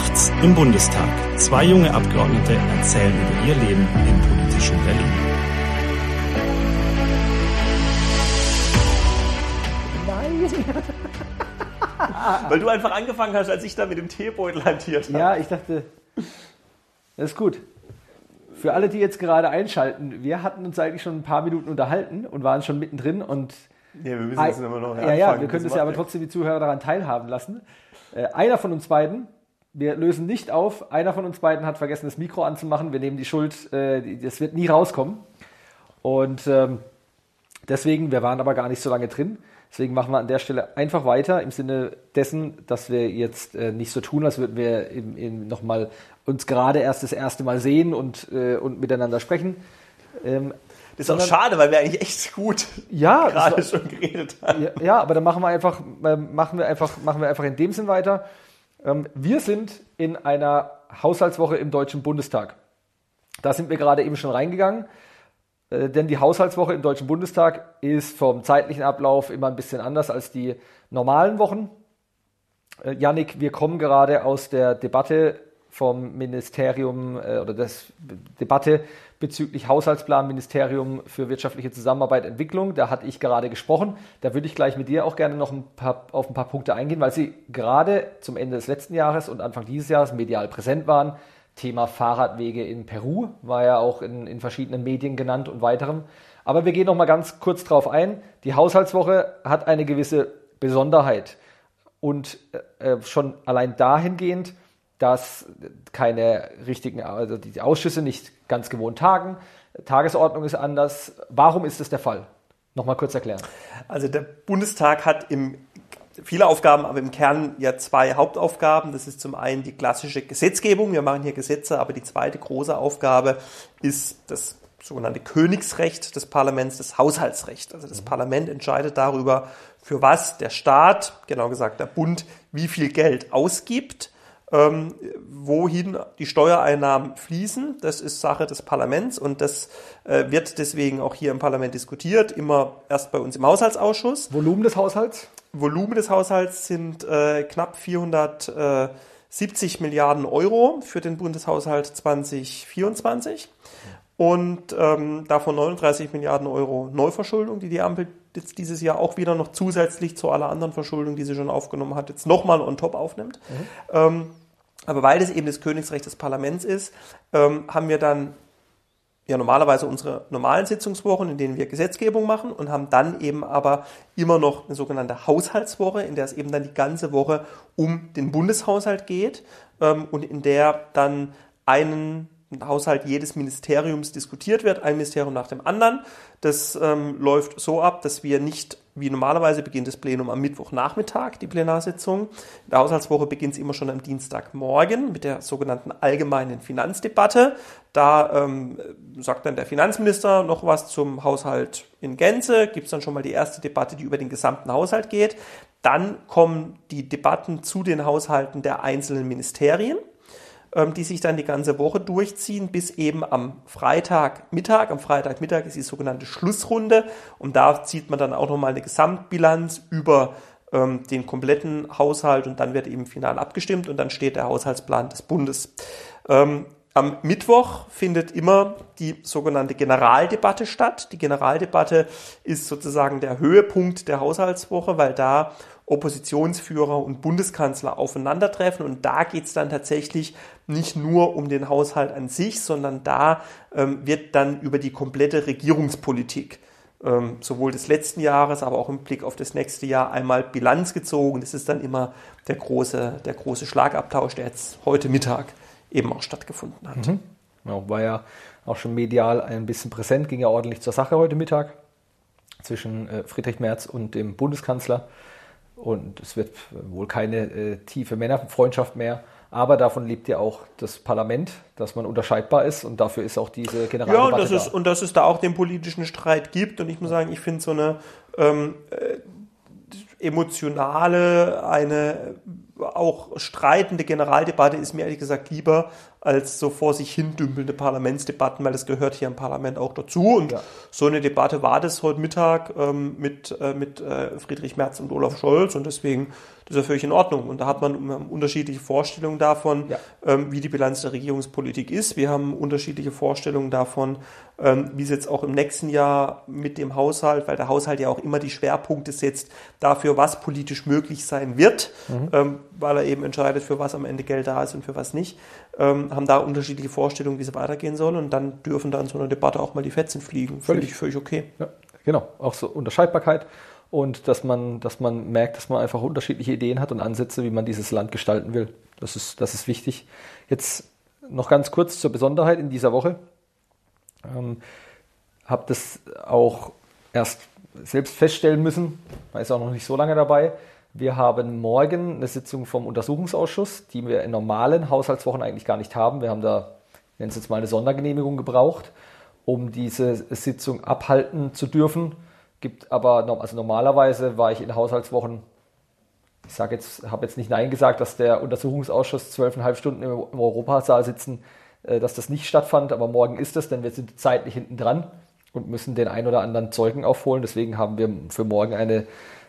Nachts im Bundestag. Zwei junge Abgeordnete erzählen über ihr Leben im politischen Berlin. Weil du einfach angefangen hast, als ich da mit dem Teebeutel hantiert habe. Ja, ich dachte, das ist gut. Für alle, die jetzt gerade einschalten, wir hatten uns eigentlich schon ein paar Minuten unterhalten und waren schon mittendrin und Ja, wir müssen jetzt immer noch ja, ja, wir können es ja aber trotzdem die Zuhörer daran teilhaben lassen. Äh, einer von uns beiden, wir lösen nicht auf, einer von uns beiden hat vergessen, das Mikro anzumachen. Wir nehmen die Schuld, äh, das wird nie rauskommen. Und ähm, deswegen, wir waren aber gar nicht so lange drin. Deswegen machen wir an der Stelle einfach weiter im Sinne dessen, dass wir jetzt äh, nicht so tun, als würden wir im, im, noch mal uns gerade erst das erste Mal sehen und, äh, und miteinander sprechen. Ähm, Das ist auch schade, weil wir eigentlich echt gut Ja, gerade war- schon geredet haben. ja, ja, aber dann machen wir einfach, äh, machen wir einfach, machen wir einfach in dem Sinn weiter. Ähm, wir sind in einer Haushaltswoche im Deutschen Bundestag. Da sind wir gerade eben schon reingegangen, äh, denn die Haushaltswoche im Deutschen Bundestag ist vom zeitlichen Ablauf immer ein bisschen anders als die normalen Wochen. Äh, Yannick, wir kommen gerade aus der Debatte vom Ministerium äh, oder das Debatte bezüglich Haushaltsplan Ministerium für wirtschaftliche Zusammenarbeit Entwicklung. Da hatte ich gerade gesprochen. Da würde ich gleich mit dir auch gerne noch ein paar, auf ein paar Punkte eingehen, weil sie gerade zum Ende des letzten Jahres und Anfang dieses Jahres medial präsent waren. Thema Fahrradwege in Peru war ja auch in, in verschiedenen Medien genannt und weiterem. Aber wir gehen noch mal ganz kurz drauf ein. Die Haushaltswoche hat eine gewisse Besonderheit und äh, schon allein dahingehend, dass keine richtigen, also die Ausschüsse nicht ganz gewohnt tagen, Tagesordnung ist anders. Warum ist das der Fall? Nochmal kurz erklären. Also der Bundestag hat im, viele Aufgaben, aber im Kern ja zwei Hauptaufgaben. Das ist zum einen die klassische Gesetzgebung. Wir machen hier Gesetze, aber die zweite große Aufgabe ist das sogenannte Königsrecht des Parlaments, das Haushaltsrecht. Also das Parlament entscheidet darüber, für was der Staat, genau gesagt der Bund, wie viel Geld ausgibt ähm, wohin die Steuereinnahmen fließen. Das ist Sache des Parlaments und das äh, wird deswegen auch hier im Parlament diskutiert, immer erst bei uns im Haushaltsausschuss. Volumen des Haushalts? Volumen des Haushalts sind äh, knapp 470 Milliarden Euro für den Bundeshaushalt 2024 und ähm, davon 39 Milliarden Euro Neuverschuldung, die die Ampel jetzt dieses Jahr auch wieder noch zusätzlich zu aller anderen Verschuldung, die sie schon aufgenommen hat, jetzt nochmal on top aufnimmt. Ähm, aber weil das eben das Königsrecht des Parlaments ist, ähm, haben wir dann ja normalerweise unsere normalen Sitzungswochen, in denen wir Gesetzgebung machen und haben dann eben aber immer noch eine sogenannte Haushaltswoche, in der es eben dann die ganze Woche um den Bundeshaushalt geht ähm, und in der dann einen Haushalt jedes Ministeriums diskutiert wird, ein Ministerium nach dem anderen. Das ähm, läuft so ab, dass wir nicht, wie normalerweise beginnt das Plenum am Mittwochnachmittag, die Plenarsitzung. In der Haushaltswoche beginnt es immer schon am Dienstagmorgen mit der sogenannten allgemeinen Finanzdebatte. Da ähm, sagt dann der Finanzminister noch was zum Haushalt in Gänze, gibt es dann schon mal die erste Debatte, die über den gesamten Haushalt geht. Dann kommen die Debatten zu den Haushalten der einzelnen Ministerien die sich dann die ganze Woche durchziehen, bis eben am Freitagmittag. Am Freitagmittag ist die sogenannte Schlussrunde und da zieht man dann auch nochmal eine Gesamtbilanz über ähm, den kompletten Haushalt und dann wird eben final abgestimmt und dann steht der Haushaltsplan des Bundes. Ähm, am Mittwoch findet immer die sogenannte Generaldebatte statt. Die Generaldebatte ist sozusagen der Höhepunkt der Haushaltswoche, weil da Oppositionsführer und Bundeskanzler aufeinandertreffen. Und da geht es dann tatsächlich nicht nur um den Haushalt an sich, sondern da ähm, wird dann über die komplette Regierungspolitik ähm, sowohl des letzten Jahres, aber auch im Blick auf das nächste Jahr einmal Bilanz gezogen. Das ist dann immer der große, der große Schlagabtausch, der jetzt heute Mittag eben auch stattgefunden hat. Ja, war ja auch schon medial ein bisschen präsent, ging ja ordentlich zur Sache heute Mittag zwischen äh, Friedrich Merz und dem Bundeskanzler. Und es wird wohl keine äh, tiefe Männerfreundschaft mehr. Aber davon lebt ja auch das Parlament, dass man unterscheidbar ist. Und dafür ist auch diese Ja, Generaldebatte und dass, es, da. und dass es da auch den politischen Streit gibt. Und ich muss sagen, ich finde so eine ähm, äh, emotionale, eine auch streitende Generaldebatte ist mir ehrlich gesagt lieber als so vor sich hin dümpelnde Parlamentsdebatten, weil das gehört hier im Parlament auch dazu. Und ja. so eine Debatte war das heute Mittag ähm, mit, äh, mit äh, Friedrich Merz und Olaf Scholz und deswegen das ist ja völlig in Ordnung. Und da hat man unterschiedliche Vorstellungen davon, ja. ähm, wie die Bilanz der Regierungspolitik ist. Wir haben unterschiedliche Vorstellungen davon, ähm, wie es jetzt auch im nächsten Jahr mit dem Haushalt, weil der Haushalt ja auch immer die Schwerpunkte setzt dafür, was politisch möglich sein wird, mhm. ähm, weil er eben entscheidet, für was am Ende Geld da ist und für was nicht, ähm, haben da unterschiedliche Vorstellungen, wie es weitergehen soll. Und dann dürfen da in so einer Debatte auch mal die Fetzen fliegen. Völlig, völlig okay. Ja, genau, auch so Unterscheidbarkeit und dass man, dass man merkt, dass man einfach unterschiedliche Ideen hat und Ansätze, wie man dieses Land gestalten will. Das ist, das ist wichtig. Jetzt noch ganz kurz zur Besonderheit in dieser Woche. Ähm, habe das auch erst selbst feststellen müssen, man ist auch noch nicht so lange dabei. Wir haben morgen eine Sitzung vom Untersuchungsausschuss, die wir in normalen Haushaltswochen eigentlich gar nicht haben. Wir haben da, nennen es jetzt mal eine Sondergenehmigung gebraucht, um diese Sitzung abhalten zu dürfen. Gibt aber, also normalerweise war ich in Haushaltswochen, ich sage jetzt, habe jetzt nicht Nein gesagt, dass der Untersuchungsausschuss zwölfeinhalb Stunden im, im Europasaal sitzen, äh, dass das nicht stattfand, aber morgen ist es, denn wir sind zeitlich hinten dran und müssen den ein oder anderen Zeugen aufholen. Deswegen haben wir für morgen eine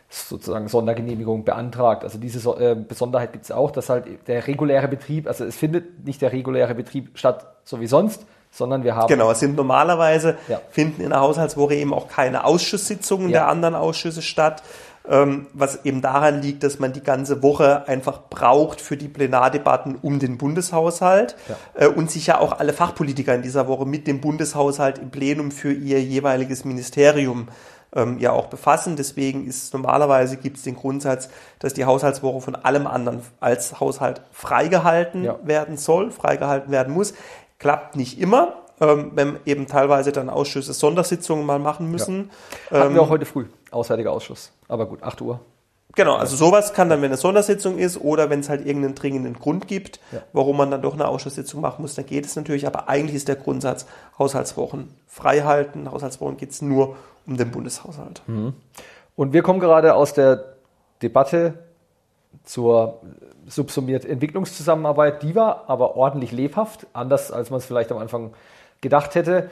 sozusagen Sondergenehmigung beantragt. Also diese äh, Besonderheit gibt es auch, dass halt der reguläre Betrieb, also es findet nicht der reguläre Betrieb statt, so wie sonst, sondern wir haben. Genau, es sind normalerweise, ja. finden in der Haushaltswoche eben auch keine Ausschusssitzungen ja. der anderen Ausschüsse statt. Ähm, was eben daran liegt, dass man die ganze Woche einfach braucht für die Plenardebatten um den Bundeshaushalt ja. äh, und sich ja auch alle Fachpolitiker in dieser Woche mit dem Bundeshaushalt im Plenum für ihr jeweiliges Ministerium ähm, ja auch befassen. Deswegen ist normalerweise gibt es den Grundsatz, dass die Haushaltswoche von allem anderen als Haushalt freigehalten ja. werden soll, freigehalten werden muss. Klappt nicht immer, ähm, wenn eben teilweise dann Ausschüsse Sondersitzungen mal machen müssen. Ja. Hatten ähm, wir auch heute früh, Auswärtiger Ausschuss. Aber gut, 8 Uhr. Genau, also sowas kann dann, wenn eine Sondersitzung ist oder wenn es halt irgendeinen dringenden Grund gibt, ja. warum man dann doch eine Ausschusssitzung machen muss, dann geht es natürlich. Aber eigentlich ist der Grundsatz Haushaltswochen frei halten. Haushaltswochen geht es nur um den Bundeshaushalt. Mhm. Und wir kommen gerade aus der Debatte zur subsumiert Entwicklungszusammenarbeit, die war aber ordentlich lebhaft, anders als man es vielleicht am Anfang gedacht hätte.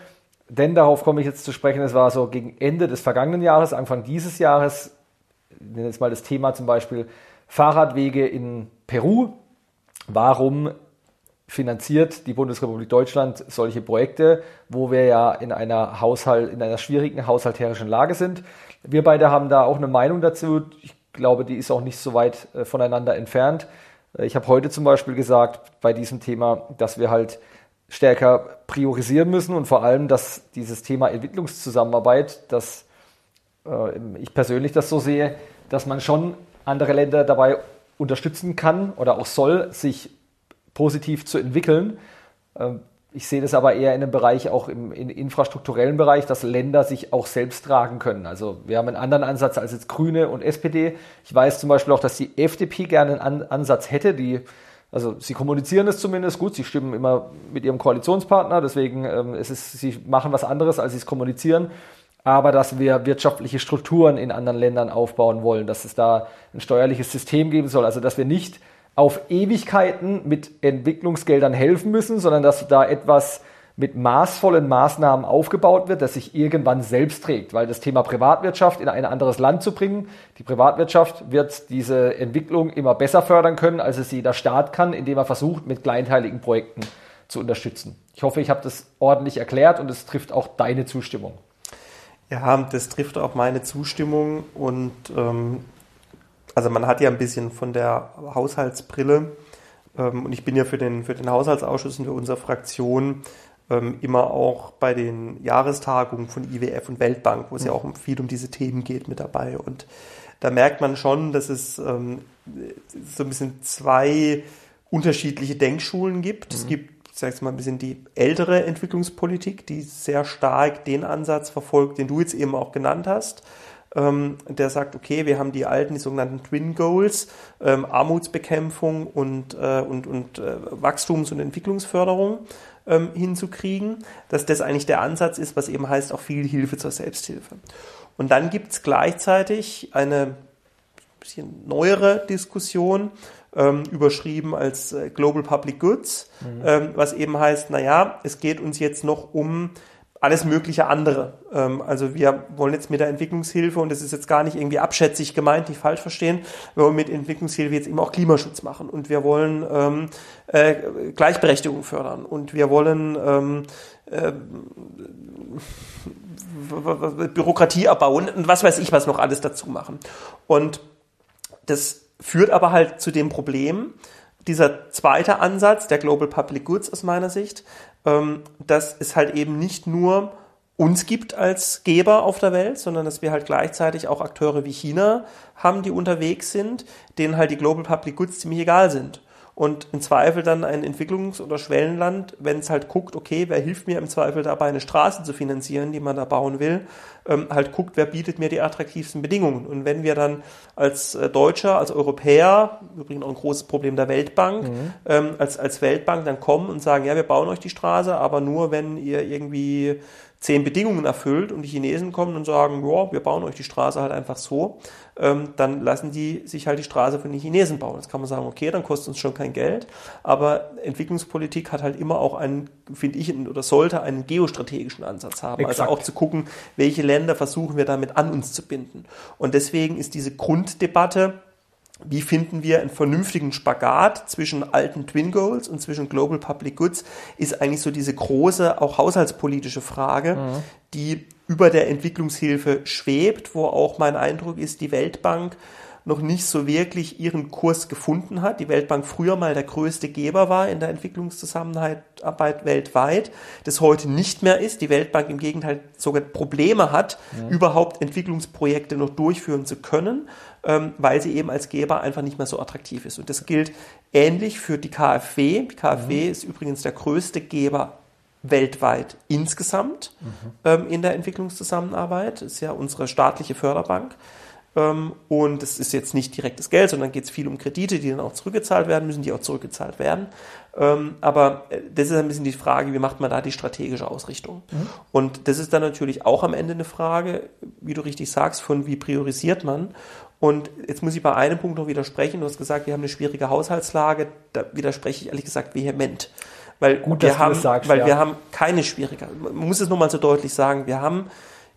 Denn darauf komme ich jetzt zu sprechen, es war so gegen Ende des vergangenen Jahres, Anfang dieses Jahres, ich nenne jetzt mal das Thema zum Beispiel Fahrradwege in Peru. Warum finanziert die Bundesrepublik Deutschland solche Projekte, wo wir ja in einer Haushalt, in einer schwierigen haushalterischen Lage sind? Wir beide haben da auch eine Meinung dazu. Ich glaube, die ist auch nicht so weit äh, voneinander entfernt. Äh, ich habe heute zum Beispiel gesagt bei diesem Thema, dass wir halt stärker priorisieren müssen und vor allem, dass dieses Thema Entwicklungszusammenarbeit, dass äh, ich persönlich das so sehe, dass man schon andere Länder dabei unterstützen kann oder auch soll, sich positiv zu entwickeln. Ich sehe das aber eher in einem Bereich, auch im, im, infrastrukturellen Bereich, dass Länder sich auch selbst tragen können. Also wir haben einen anderen Ansatz als jetzt Grüne und SPD. Ich weiß zum Beispiel auch, dass die FDP gerne einen An Ansatz hätte, die also sie kommunizieren es zumindest gut, sie stimmen immer mit ihrem Koalitionspartner, deswegen ähm, es ist, sie machen was anderes, als sie es kommunizieren. Aber dass wir wirtschaftliche Strukturen in anderen Ländern aufbauen wollen, dass es da ein steuerliches System geben soll, also dass wir nicht auf Ewigkeiten mit Entwicklungsgeldern helfen müssen, sondern dass da etwas mit maßvollen Maßnahmen aufgebaut wird, das sich irgendwann selbst trägt, weil das Thema Privatwirtschaft in ein anderes Land zu bringen, die Privatwirtschaft wird diese Entwicklung immer besser fördern können, als es jeder Staat kann, indem er versucht, mit kleinteiligen Projekten zu unterstützen. Ich hoffe, ich habe das ordentlich erklärt und es trifft auch deine Zustimmung. Ja, das trifft auch meine Zustimmung und ähm, also man hat ja ein bisschen von der Haushaltsbrille ähm, und ich bin ja für den, für den Haushaltsausschuss und für unsere Fraktion ähm, immer auch bei den Jahrestagungen von IWF und Weltbank, wo es mhm. ja auch viel um diese Themen geht, mit dabei. Und da merkt man schon, dass es ähm, so ein bisschen zwei unterschiedliche Denkschulen gibt. Mhm. Es gibt, ich sage jetzt mal, ein bisschen die ältere Entwicklungspolitik, die sehr stark den Ansatz verfolgt, den du jetzt eben auch genannt hast ähm, der sagt, okay, wir haben die alten, die sogenannten Twin Goals, ähm, Armutsbekämpfung und, äh, und, und äh, Wachstums- und Entwicklungsförderung ähm, hinzukriegen, dass das eigentlich der Ansatz ist, was eben heißt, auch viel Hilfe zur Selbsthilfe. Und dann gibt es gleichzeitig eine bisschen neuere Diskussion, ähm, überschrieben als äh, Global Public Goods, mhm. ähm, was eben heißt, naja, es geht uns jetzt noch um alles mögliche andere. Ähm, also wir wollen jetzt mit der Entwicklungshilfe, und das ist jetzt gar nicht irgendwie abschätzig gemeint, nicht falsch verstehen, wir wollen mit Entwicklungshilfe jetzt eben auch Klimaschutz machen und wir wollen ähm, äh, Gleichberechtigung fördern und wir wollen ähm, äh, Bürokratie erbauen und was weiß ich, was noch alles dazu machen. Und das führt aber halt zu dem Problem, dieser zweite Ansatz, der Global Public Goods aus meiner Sicht, dass es halt eben nicht nur uns gibt als Geber auf der Welt, sondern dass wir halt gleichzeitig auch Akteure wie China haben, die unterwegs sind, denen halt die Global Public Goods ziemlich egal sind und im Zweifel dann ein Entwicklungs- oder Schwellenland, wenn es halt guckt, okay, wer hilft mir im Zweifel dabei, eine Straße zu finanzieren, die man da bauen will, ähm, halt guckt, wer bietet mir die attraktivsten Bedingungen. Und wenn wir dann als äh, Deutscher, als Europäer, übrigens auch ein großes Problem der Weltbank, mhm. ähm, als, als Weltbank dann kommen und sagen, ja, wir bauen euch die Straße, aber nur, wenn ihr irgendwie zehn Bedingungen erfüllt und die Chinesen kommen und sagen, ja, wir bauen euch die Straße halt einfach so, ähm, dann lassen die sich halt die Straße von den Chinesen bauen. Jetzt kann man sagen, okay, dann kostet uns schon kein Geld, aber Entwicklungspolitik hat halt immer auch einen, finde ich, oder sollte einen geostrategischen Ansatz haben. Also Exakt. Also auch zu gucken, welche Länder versuchen wir damit an uns zu binden. Und deswegen ist diese Grunddebatte, wie finden wir einen vernünftigen Spagat zwischen alten Twin Goals und zwischen Global Public Goods, ist eigentlich so diese große, auch haushaltspolitische Frage, mhm. die über der Entwicklungshilfe schwebt, wo auch mein Eindruck ist, die Weltbank noch nicht so wirklich ihren Kurs gefunden hat. Die Weltbank früher mal der größte Geber war in der Entwicklungszusammenarbeit weltweit, das heute nicht mehr ist. Die Weltbank im Gegenteil sogar Probleme hat, ja. überhaupt Entwicklungsprojekte noch durchführen zu können ähm, weil sie eben als Geber einfach nicht mehr so attraktiv ist. Und das gilt ähnlich für die KfW. Die KfW mhm. ist übrigens der größte Geber weltweit insgesamt mhm. ähm, in der Entwicklungszusammenarbeit. Das ist ja unsere staatliche Förderbank. Ähm, und es ist jetzt nicht direktes Geld, sondern geht es viel um Kredite, die dann auch zurückgezahlt werden müssen, die auch zurückgezahlt werden. Ähm, aber äh, das ist ein bisschen die Frage, wie macht man da die strategische Ausrichtung? Mhm. Und das ist dann natürlich auch am Ende eine Frage, wie du richtig sagst, von wie priorisiert man. Und jetzt muss ich bei einem Punkt noch widersprechen. Du hast gesagt, wir haben eine schwierige Haushaltslage. Da widerspreche ich ehrlich gesagt vehement. Weil Gut, wir haben, sagst, weil ja. wir haben keine Schwierigkeit. Man muss es nur mal so deutlich sagen. Wir haben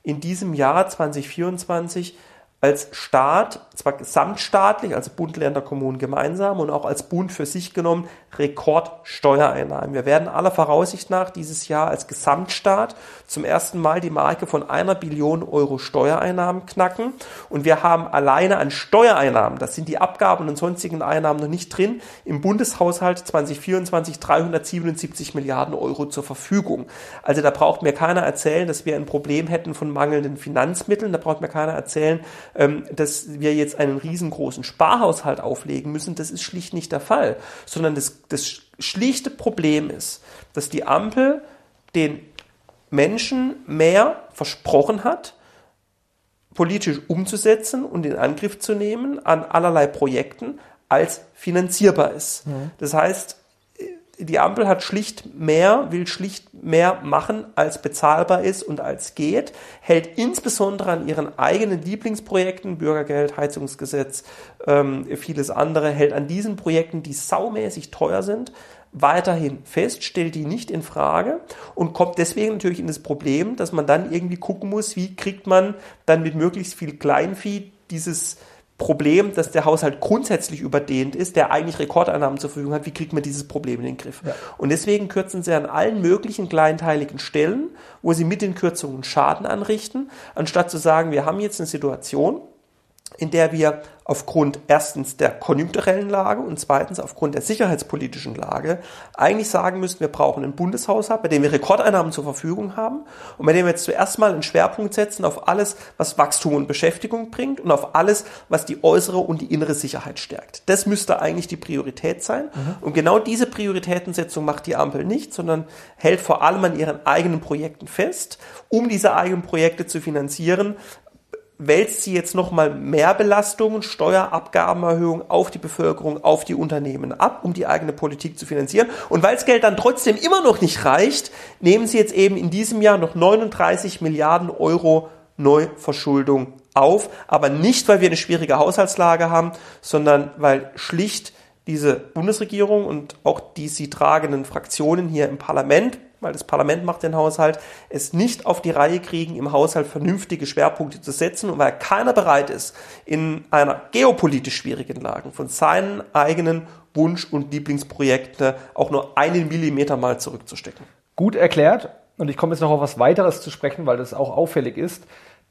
in diesem Jahr 2024 als Staat, zwar gesamtstaatlich, also Bund, Länder, Kommunen gemeinsam und auch als Bund für sich genommen, Rekordsteuereinnahmen. Wir werden aller Voraussicht nach dieses Jahr als Gesamtstaat zum ersten Mal die Marke von einer Billion Euro Steuereinnahmen knacken. Und wir haben alleine an Steuereinnahmen, das sind die Abgaben und sonstigen Einnahmen noch nicht drin, im Bundeshaushalt 2024 377 Milliarden Euro zur Verfügung. Also da braucht mir keiner erzählen, dass wir ein Problem hätten von mangelnden Finanzmitteln. Da braucht mir keiner erzählen, ähm, dass wir jetzt einen riesengroßen Sparhaushalt auflegen müssen. Das ist schlicht nicht der Fall, sondern das, das schlichte Problem ist, dass die Ampel den Menschen mehr versprochen hat, politisch umzusetzen und in Angriff zu nehmen an allerlei Projekten, als finanzierbar ist. Mhm. Das heißt, die Ampel hat schlicht mehr, will schlicht mehr machen, als bezahlbar ist und als geht, hält insbesondere an ihren eigenen Lieblingsprojekten, Bürgergeld, Heizungsgesetz, ähm, vieles andere, hält an diesen Projekten, die saumäßig teuer sind, weiterhin fest, stellt die nicht in Frage und kommt deswegen natürlich in das Problem, dass man dann irgendwie gucken muss, wie kriegt man dann mit möglichst viel Kleinvieh dieses Problem, dass der Haushalt grundsätzlich überdehnt ist, der eigentlich Rekordeinnahmen zur Verfügung hat, wie kriegt man dieses Problem in den Griff? Ja. Und deswegen kürzen sie an allen möglichen kleinteiligen Stellen, wo sie mit den Kürzungen Schaden anrichten, anstatt zu sagen, wir haben jetzt eine Situation, in der wir aufgrund erstens der konjunkturellen Lage und zweitens aufgrund der sicherheitspolitischen Lage eigentlich sagen müssen, wir brauchen einen Bundeshaushalt, bei dem wir Rekordeinnahmen zur Verfügung haben und bei dem wir jetzt zuerst mal einen Schwerpunkt setzen auf alles, was Wachstum und Beschäftigung bringt und auf alles, was die äußere und die innere Sicherheit stärkt. Das müsste eigentlich die Priorität sein. Mhm. Und genau diese Prioritätensetzung macht die Ampel nicht, sondern hält vor allem an ihren eigenen Projekten fest, um diese eigenen Projekte zu finanzieren, wälzt sie jetzt nochmal mehr Belastungen, Steuerabgabenerhöhungen auf die Bevölkerung, auf die Unternehmen ab, um die eigene Politik zu finanzieren. Und weil das Geld dann trotzdem immer noch nicht reicht, nehmen sie jetzt eben in diesem Jahr noch 39 Milliarden Euro Neuverschuldung auf, aber nicht, weil wir eine schwierige Haushaltslage haben, sondern weil schlicht diese Bundesregierung und auch die sie tragenden Fraktionen hier im Parlament, weil das Parlament macht den Haushalt, es nicht auf die Reihe kriegen, im Haushalt vernünftige Schwerpunkte zu setzen und weil keiner bereit ist, in einer geopolitisch schwierigen Lage von seinen eigenen Wunsch- und Lieblingsprojekten auch nur einen Millimeter mal zurückzustecken. Gut erklärt. Und ich komme jetzt noch auf was weiteres zu sprechen, weil das auch auffällig ist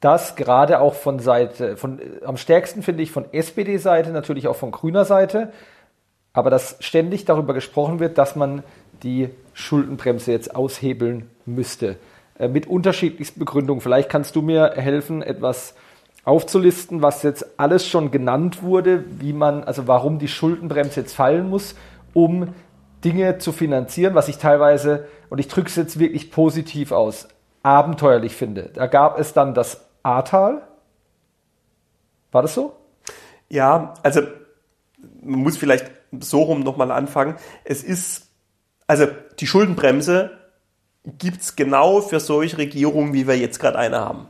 dass gerade auch von Seite, von, am stärksten finde ich von SPD-Seite, natürlich auch von grüner Seite, aber dass ständig darüber gesprochen wird, dass man die Schuldenbremse jetzt aushebeln müsste. Äh, mit unterschiedlichsten Begründungen. Vielleicht kannst du mir helfen, etwas aufzulisten, was jetzt alles schon genannt wurde, wie man, also warum die Schuldenbremse jetzt fallen muss, um Dinge zu finanzieren, was ich teilweise, und ich drücke es jetzt wirklich positiv aus, abenteuerlich finde. Da gab es dann das Ahrtal. War das so? Ja, also man muss vielleicht so rum nochmal anfangen. Es ist, also die Schuldenbremse gibt es genau für solche Regierungen, wie wir jetzt gerade eine haben.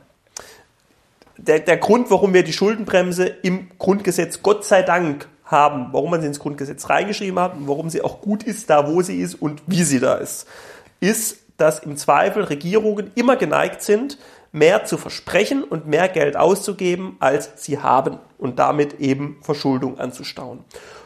Der, der Grund, warum wir die Schuldenbremse im Grundgesetz Gott sei Dank haben, warum man sie ins Grundgesetz reingeschrieben hat und warum sie auch gut ist, da wo sie ist und wie sie da ist, ist, dass im Zweifel Regierungen immer geneigt sind, mehr zu versprechen und mehr Geld auszugeben, als sie haben und damit eben Verschuldung anzustauen.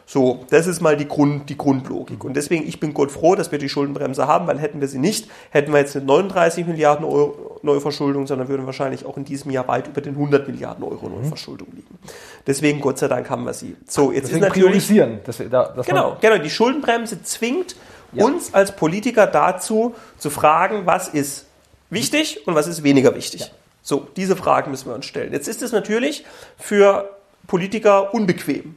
So, das ist mal die, Grund, die Grundlogik. Und deswegen, ich bin Gott froh, dass wir die Schuldenbremse haben, weil hätten wir sie nicht, hätten wir jetzt nicht 39 Milliarden Euro Neuverschuldung, sondern würden wahrscheinlich auch in diesem Jahr weit über den 100 Milliarden Euro mhm. Neuverschuldung liegen. Deswegen, Gott sei Dank, haben wir sie. So, jetzt deswegen ist natürlich. Priorisieren, dass wir da, dass genau, genau. Die Schuldenbremse zwingt ja. uns als Politiker dazu, zu fragen, was ist wichtig und was ist weniger wichtig. Ja. So, diese Fragen müssen wir uns stellen. Jetzt ist es natürlich für Politiker unbequem.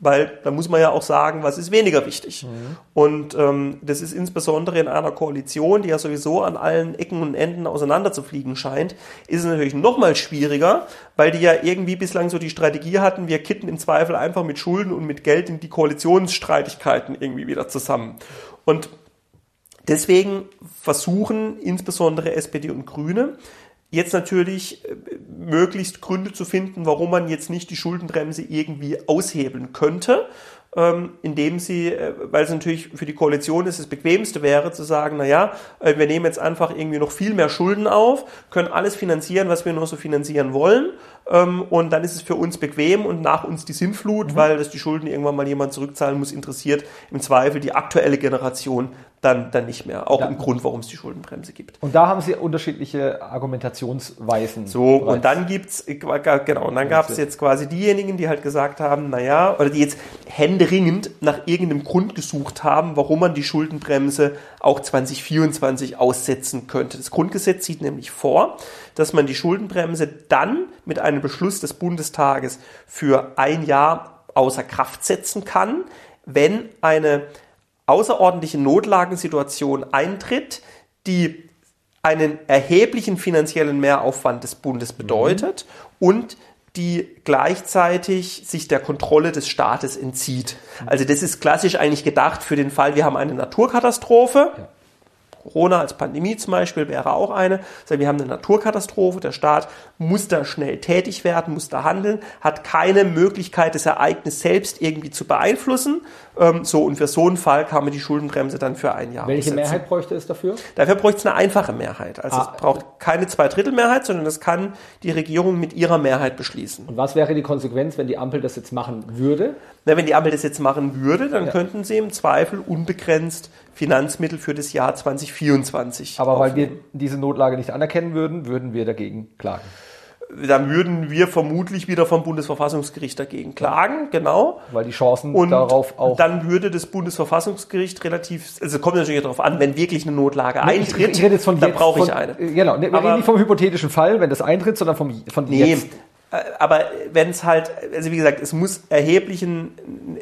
Weil da muss man ja auch sagen, was ist weniger wichtig. Mhm. Und ähm, das ist insbesondere in einer Koalition, die ja sowieso an allen Ecken und Enden auseinanderzufliegen scheint, ist es natürlich noch mal schwieriger, weil die ja irgendwie bislang so die Strategie hatten, wir kitten im Zweifel einfach mit Schulden und mit Geld in die Koalitionsstreitigkeiten irgendwie wieder zusammen. Und deswegen versuchen insbesondere SPD und Grüne, jetzt natürlich äh, möglichst Gründe zu finden, warum man jetzt nicht die Schuldenbremse irgendwie aushebeln könnte, ähm, indem sie, äh, weil es natürlich für die Koalition ist, das bequemste wäre zu sagen, na ja, äh, wir nehmen jetzt einfach irgendwie noch viel mehr Schulden auf, können alles finanzieren, was wir nur so finanzieren wollen und dann ist es für uns bequem und nach uns die Sinnflut, mhm. weil das die Schulden irgendwann mal jemand zurückzahlen muss, interessiert im Zweifel die aktuelle Generation dann, dann nicht mehr. Auch ja. im Grund, warum es die Schuldenbremse gibt. Und da haben Sie unterschiedliche Argumentationsweisen. So, und dann gibt's, äh, genau, und dann gab es jetzt quasi diejenigen, die halt gesagt haben, naja, oder die jetzt händeringend nach irgendeinem Grund gesucht haben, warum man die Schuldenbremse auch 2024 aussetzen könnte. Das Grundgesetz sieht nämlich vor, dass man die Schuldenbremse dann mit einem Beschluss des Bundestages für ein Jahr außer Kraft setzen kann, wenn eine außerordentliche Notlagensituation eintritt, die einen erheblichen finanziellen Mehraufwand des Bundes bedeutet mhm. und die gleichzeitig sich der Kontrolle des Staates entzieht. Also das ist klassisch eigentlich gedacht für den Fall, wir haben eine Naturkatastrophe. Ja Corona als Pandemie zum Beispiel wäre auch eine. Also wir haben eine Naturkatastrophe, der Staat muss da schnell tätig werden, muss da handeln, hat keine Möglichkeit, das Ereignis selbst irgendwie zu beeinflussen. Ähm, so, und für so einen Fall kann man die Schuldenbremse dann für ein Jahr Welche umsetzen. Mehrheit bräuchte es dafür? Dafür bräuchte es eine einfache Mehrheit. Also ah. es braucht keine Zweidrittelmehrheit, sondern das kann die Regierung mit ihrer Mehrheit beschließen. Und was wäre die Konsequenz, wenn die Ampel das jetzt machen würde? Na, wenn die Ampel das jetzt machen würde, dann ja. könnten sie im Zweifel unbegrenzt Finanzmittel für das Jahr 2024. Aber aufnehmen. weil wir diese Notlage nicht anerkennen würden, würden wir dagegen klagen. Dann würden wir vermutlich wieder vom Bundesverfassungsgericht dagegen klagen, genau. Weil die Chancen und darauf auch. Dann würde das Bundesverfassungsgericht relativ, also kommt natürlich darauf an, wenn wirklich eine Notlage nee, eintritt, ich, rede jetzt von dann brauche ich eine. Genau, wir reden nicht vom hypothetischen Fall, wenn das eintritt, sondern vom, von nee, jetzt. Äh, aber wenn es halt, also wie gesagt, es muss erheblichen,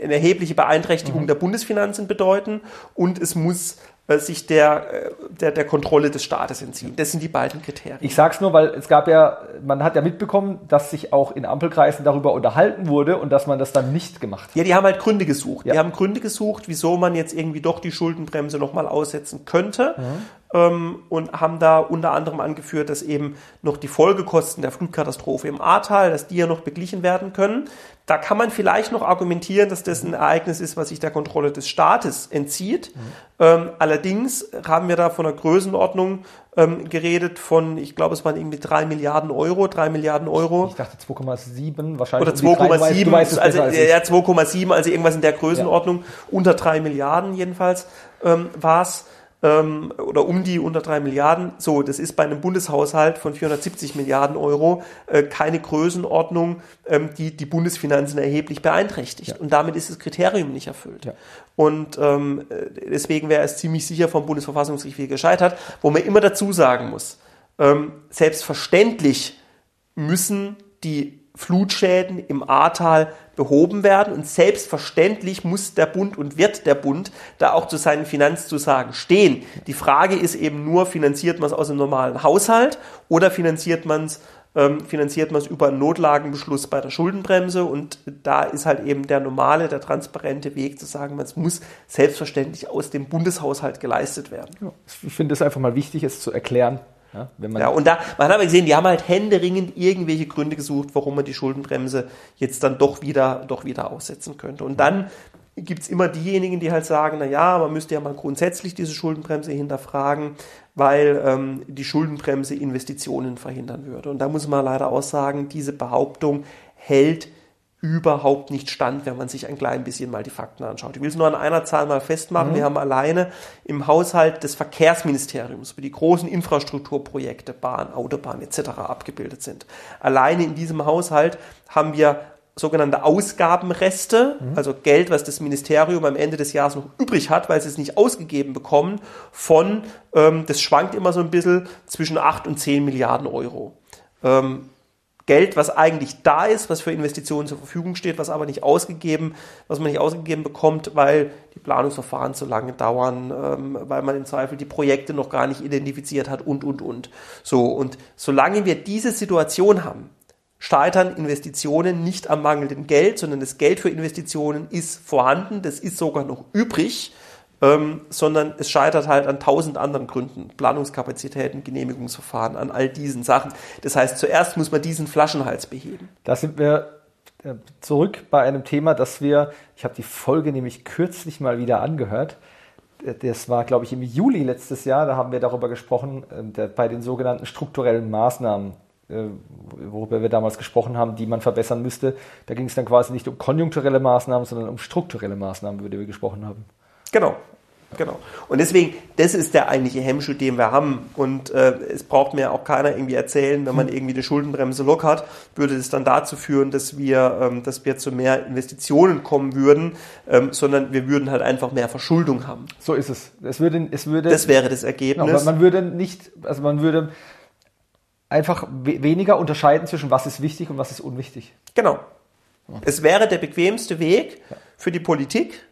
eine erhebliche Beeinträchtigung mhm. der Bundesfinanzen bedeuten und es muss äh, sich der, äh, der, der Kontrolle des Staates entziehen. Das sind die beiden Kriterien. Ich sage es nur, weil es gab ja, man hat ja mitbekommen, dass sich auch in Ampelkreisen darüber unterhalten wurde und dass man das dann nicht gemacht hat. Ja, die haben halt Gründe gesucht. Ja. Die haben Gründe gesucht, wieso man jetzt irgendwie doch die Schuldenbremse nochmal aussetzen könnte. Mhm. Ähm, und haben da unter anderem angeführt, dass eben noch die Folgekosten der Flutkatastrophe im Ahrtal, dass die ja noch beglichen werden können. Da kann man vielleicht noch argumentieren, dass das ein Ereignis ist, was sich der Kontrolle des Staates entzieht. Mhm. Ähm, allerdings haben wir da von einer Größenordnung ähm, geredet von, ich glaube, es waren irgendwie drei Milliarden Euro, drei Milliarden Euro. Ich dachte 2,7 wahrscheinlich. Oder 2,7, also ja, 2,7, also irgendwas in der Größenordnung, ja. unter drei Milliarden jedenfalls ähm, war es ähm, oder um die unter drei Milliarden. So, das ist bei einem Bundeshaushalt von 470 Milliarden Euro äh, keine Größenordnung, ähm, die die Bundesfinanzen erheblich beeinträchtigt. Ja. Und damit ist das Kriterium nicht erfüllt. Ja. Und ähm, deswegen wäre es ziemlich sicher vom Bundesverfassungsgericht wieder gescheitert, wo man immer dazu sagen muss, ähm, selbstverständlich müssen die Flutschäden im Ahrtal behoben werden. Und selbstverständlich muss der Bund und wird der Bund da auch zu seinen Finanzzusagen stehen. Die Frage ist eben nur, finanziert man es aus einem normalen Haushalt oder finanziert man es ähm, finanziert man es über einen Notlagenbeschluss bei der Schuldenbremse und da ist halt eben der normale, der transparente Weg zu sagen, es muss selbstverständlich aus dem Bundeshaushalt geleistet werden. Ja, ich finde es einfach mal wichtig, es zu erklären, ja, ja, und da, man hat aber gesehen, die haben halt händeringend irgendwelche Gründe gesucht, warum man die Schuldenbremse jetzt dann doch wieder, doch wieder aussetzen könnte. Und dann gibt es immer diejenigen, die halt sagen, na ja, man müsste ja mal grundsätzlich diese Schuldenbremse hinterfragen, weil ähm, die Schuldenbremse Investitionen verhindern würde. Und da muss man leider auch sagen, diese Behauptung hält überhaupt nicht stand, wenn man sich ein klein bisschen mal die Fakten anschaut. Ich will es nur an einer Zahl mal festmachen. Mhm. Wir haben alleine im Haushalt des Verkehrsministeriums, wo die großen Infrastrukturprojekte, Bahn, Autobahn etc. abgebildet sind. Alleine in diesem Haushalt haben wir sogenannte Ausgabenreste, mhm. also Geld, was das Ministerium am Ende des Jahres noch übrig hat, weil sie es nicht ausgegeben bekommen, von, ähm, das schwankt immer so ein bisschen, zwischen 8 und 10 Milliarden Euro. Ähm, Geld, was eigentlich da ist, was für Investitionen zur Verfügung steht, was aber nicht ausgegeben, was man nicht ausgegeben bekommt, weil die Planungsverfahren zu lange dauern, ähm, weil man im Zweifel die Projekte noch gar nicht identifiziert hat und, und, und. So. Und solange wir diese Situation haben, scheitern Investitionen nicht am mangelnden Geld, sondern das Geld für Investitionen ist vorhanden, das ist sogar noch übrig ähm, sondern es scheitert halt an tausend anderen Gründen. Planungskapazitäten, Genehmigungsverfahren, an all diesen Sachen. Das heißt, zuerst muss man diesen Flaschenhals beheben. Da sind wir äh, zurück bei einem Thema, das wir, ich habe die Folge nämlich kürzlich mal wieder angehört. Äh, das war, glaube ich, im Juli letztes Jahr, da haben wir darüber gesprochen, äh, bei den sogenannten strukturellen Maßnahmen, worüber wir damals gesprochen haben, die man verbessern müsste. Da ging es dann quasi nicht um konjunkturelle Maßnahmen, sondern um strukturelle Maßnahmen, über die wir gesprochen haben. Genau. Genau. Und deswegen, das ist der eigentliche Hemmschuh, den wir haben. Und äh, es braucht mir auch keiner irgendwie erzählen, wenn man irgendwie die Schuldenbremse lockert, würde es dann dazu führen, dass wir, ähm, dass wir zu mehr Investitionen kommen würden, ähm, sondern wir würden halt einfach mehr Verschuldung haben. So ist es. Es würde, es würde. Das wäre das Ergebnis. Genau, man würde nicht, also man würde einfach weniger unterscheiden zwischen was ist wichtig und was ist unwichtig. Genau. Es wäre der bequemste Weg für die Politik,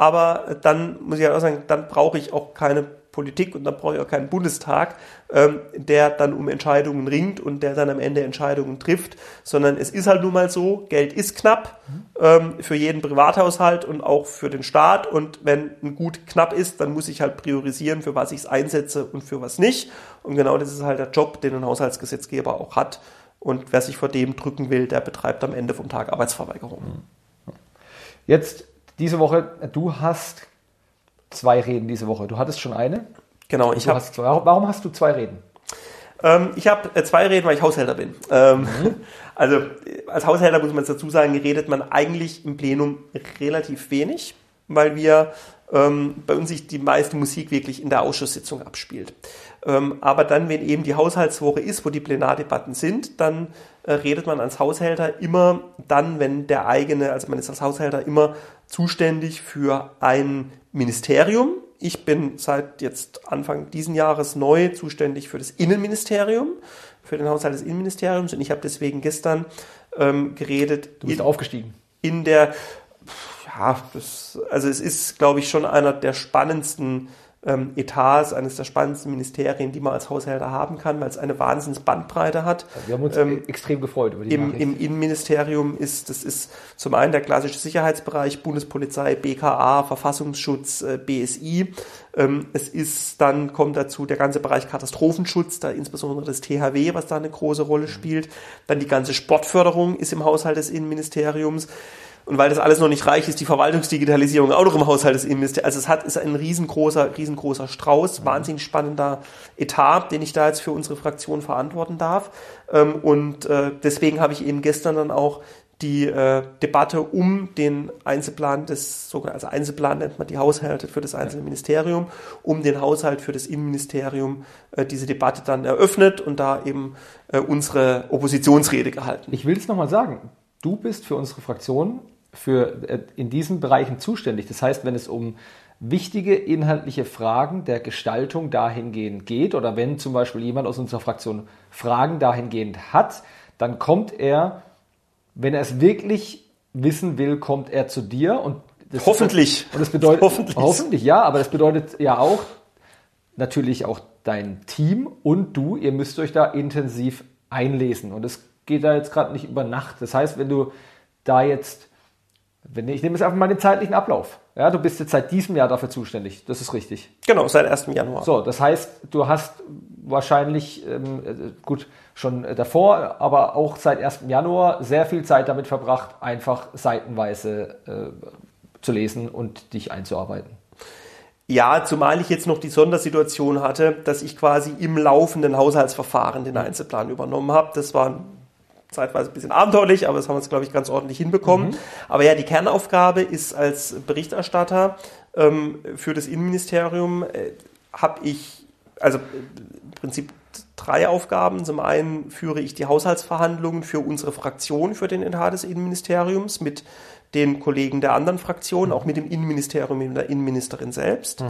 aber dann muss ich auch sagen, dann brauche ich auch keine Politik und dann brauche ich auch keinen Bundestag, ähm, der dann um Entscheidungen ringt und der dann am Ende Entscheidungen trifft, sondern es ist halt nun mal so, Geld ist knapp ähm, für jeden Privathaushalt und auch für den Staat. Und wenn ein Gut knapp ist, dann muss ich halt priorisieren, für was ich es einsetze und für was nicht. Und genau das ist halt der Job, den ein Haushaltsgesetzgeber auch hat. Und wer sich vor dem drücken will, der betreibt am Ende vom Tag Arbeitsverweigerung. Jetzt diese Woche, du hast zwei Reden diese Woche. Du hattest schon eine. Genau, ich habe. Warum hast du zwei Reden? Ähm, ich habe äh, zwei Reden, weil ich Haushälter bin. Ähm, mhm. Also als Haushälter muss man dazu sagen, redet man eigentlich im Plenum relativ wenig, weil wir ähm, bei uns sich die meiste Musik wirklich in der Ausschusssitzung abspielt. Ähm, aber dann, wenn eben die Haushaltswoche ist, wo die Plenardebatten sind, dann äh, redet man als Haushälter immer dann, wenn der eigene, also man ist als Haushälter immer zuständig für ein Ministerium. Ich bin seit jetzt Anfang diesen Jahres neu zuständig für das Innenministerium, für den Haushalt des Innenministeriums und ich habe deswegen gestern ähm, geredet. Du bist in, aufgestiegen. In der, ja, das, also es ist, glaube ich, schon einer der spannendsten ähm, Etats, eines der spannendsten Ministerien, die man als Haushälter haben kann, weil es eine wahnsinns Bandbreite hat. Wir haben uns ähm, extrem gefreut über die im, Im Innenministerium ist, das ist zum einen der klassische Sicherheitsbereich, Bundespolizei, BKA, Verfassungsschutz, äh, BSI. Ähm, es ist dann, kommt dazu der ganze Bereich Katastrophenschutz, da insbesondere das THW, was da eine große Rolle spielt. Dann die ganze Sportförderung ist im Haushalt des Innenministeriums. Und weil das alles noch nicht reicht, ist die Verwaltungsdigitalisierung auch noch im Haushalt des Innenministeriums. Also es hat, ist ein riesengroßer, riesengroßer Strauß, wahnsinnig spannender Etat, den ich da jetzt für unsere Fraktion verantworten darf. Ähm, und äh, deswegen habe ich eben gestern dann auch die äh, Debatte um den Einzelplan des, sogar als Einzelplan nennt man die Haushalte für das einzelne Ministerium, um den Haushalt für das Innenministerium äh, diese Debatte dann eröffnet und da eben äh, unsere Oppositionsrede gehalten. Ich will es nochmal sagen. Du bist für unsere Fraktion für, äh, in diesen Bereichen zuständig. Das heißt, wenn es um wichtige inhaltliche Fragen der Gestaltung dahingehend geht oder wenn zum Beispiel jemand aus unserer Fraktion Fragen dahingehend hat, dann kommt er, wenn er es wirklich wissen will, kommt er zu dir und das hoffentlich. Und das bedeutet hoffentlich. hoffentlich ja, aber das bedeutet ja auch natürlich auch dein Team und du, ihr müsst euch da intensiv einlesen und es geht da jetzt gerade nicht über Nacht. Das heißt, wenn du da jetzt wenn, ich nehme jetzt einfach mal den zeitlichen Ablauf. Ja, du bist jetzt seit diesem Jahr dafür zuständig. Das ist richtig. Genau, seit 1. Januar. So, das heißt, du hast wahrscheinlich, ähm, äh, gut, schon davor, aber auch seit 1. Januar sehr viel Zeit damit verbracht, einfach seitenweise äh, zu lesen und dich einzuarbeiten. Ja, zumal ich jetzt noch die Sondersituation hatte, dass ich quasi im laufenden Haushaltsverfahren den Einzelplan übernommen habe. Das war zeitweise ein bisschen abenteuerlich, aber das haben wir jetzt, glaube ich, ganz ordentlich hinbekommen. Mhm. Aber ja, die Kernaufgabe ist als Berichterstatter ähm, für das Innenministerium, äh, habe ich, also im Prinzip drei Aufgaben. Zum einen führe ich die Haushaltsverhandlungen für unsere Fraktion für den Etat des Innenministeriums mit den Kollegen der anderen Fraktionen, auch mit dem Innenministerium, mit der Innenministerin selbst. Mhm.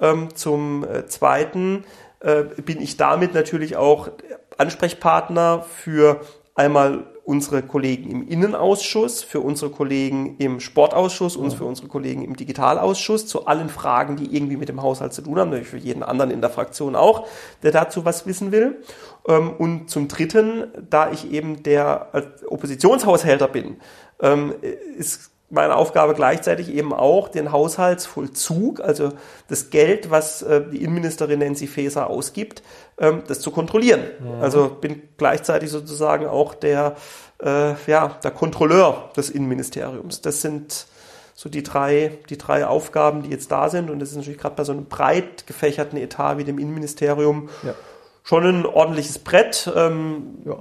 Ähm, zum äh, Zweiten äh, bin ich damit natürlich auch Ansprechpartner für einmal unsere Kollegen im Innenausschuss, für unsere Kollegen im Sportausschuss und für unsere Kollegen im Digitalausschuss zu allen Fragen, die irgendwie mit dem Haushalt zu tun haben, natürlich für jeden anderen in der Fraktion auch, der dazu was wissen will. Ähm, und zum Dritten, da ich eben der Oppositionshaushälter bin, ähm, ist meine Aufgabe gleichzeitig eben auch, den Haushaltsvollzug, also das Geld, was äh, die Innenministerin Nancy Faeser ausgibt, ähm, das zu kontrollieren. Ja. Also bin gleichzeitig sozusagen auch der, äh, ja, der Kontrolleur des Innenministeriums. Das sind so die drei, die drei Aufgaben, die jetzt da sind. Und das ist natürlich gerade bei so einem breit gefächerten Etat wie dem Innenministerium ja schon ein ordentliches Brett. Ähm, ja.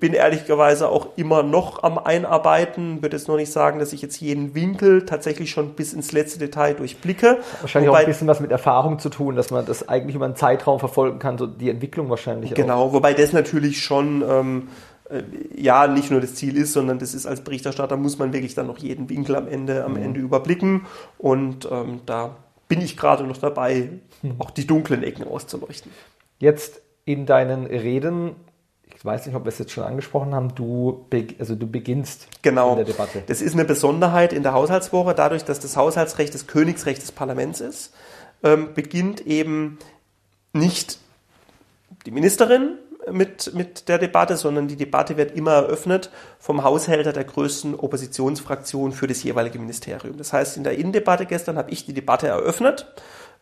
Bin ehrlicherweise auch immer noch am Einarbeiten. Würde jetzt nur nicht sagen, dass ich jetzt jeden Winkel tatsächlich schon bis ins letzte Detail durchblicke. Wahrscheinlich wobei, auch ein bisschen was mit Erfahrung zu tun, dass man das eigentlich über einen Zeitraum verfolgen kann, so die Entwicklung wahrscheinlich. Genau, auch. wobei das natürlich schon ähm, äh, ja nicht nur das Ziel ist, sondern das ist als Berichterstatter muss man wirklich dann noch jeden Winkel am Ende am mhm. Ende überblicken und ähm, da bin ich gerade noch dabei, mhm. auch die dunklen Ecken auszuleuchten. Jetzt in deinen Reden, ich weiß nicht, ob wir es jetzt schon angesprochen haben, du, also du beginnst genau. in der Debatte. Das ist eine Besonderheit in der Haushaltswoche, dadurch, dass das Haushaltsrecht das Königsrecht des Parlaments ist, ähm, beginnt eben nicht die Ministerin mit, mit der Debatte, sondern die Debatte wird immer eröffnet vom Haushälter der größten Oppositionsfraktion für das jeweilige Ministerium. Das heißt, in der Innendebatte gestern habe ich die Debatte eröffnet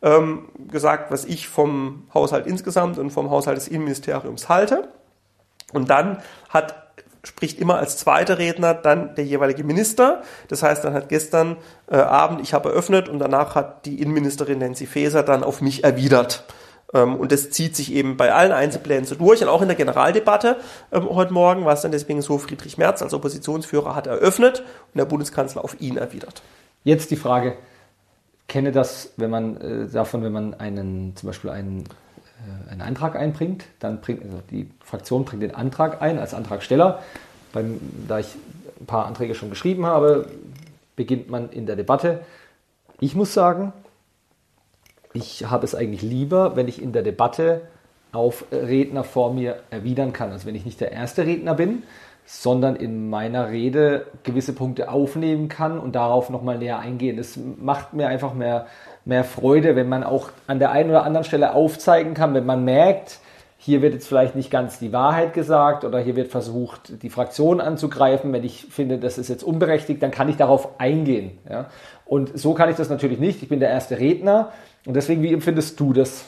ähm, gesagt, was ich vom Haushalt insgesamt und vom Haushalt des Innenministeriums halte. Und dann hat spricht immer als zweiter Redner dann der jeweilige Minister. Das heißt, dann hat gestern äh, Abend, ich habe eröffnet und danach hat die Innenministerin Nancy Faeser dann auf mich erwidert. Ähm, und das zieht sich eben bei allen Einzelplänen so durch und auch in der Generaldebatte ähm, heute Morgen war es dann deswegen so, Friedrich Merz als Oppositionsführer hat eröffnet und der Bundeskanzler auf ihn erwidert. Jetzt die Frage, kenne das, wenn man äh, davon, wenn man einen zum Beispiel einen, äh, einen Antrag einbringt, dann bringt also die Fraktion bringt den Antrag ein als Antragsteller. Beim, da ich ein paar Anträge schon geschrieben habe, beginnt man in der Debatte. Ich muss sagen, ich habe es eigentlich lieber, wenn ich in der Debatte auf Redner vor mir erwidern kann. Also wenn ich nicht der erste Redner bin, sondern in meiner Rede gewisse Punkte aufnehmen kann und darauf nochmal näher eingehen. Das macht mir einfach mehr, mehr Freude, wenn man auch an der einen oder anderen Stelle aufzeigen kann, wenn man merkt, hier wird jetzt vielleicht nicht ganz die Wahrheit gesagt oder hier wird versucht, die Fraktion anzugreifen. Wenn ich finde, das ist jetzt unberechtigt, dann kann ich darauf eingehen. Ja? Und so kann ich das natürlich nicht. Ich bin der erste Redner. Und deswegen, wie empfindest du das?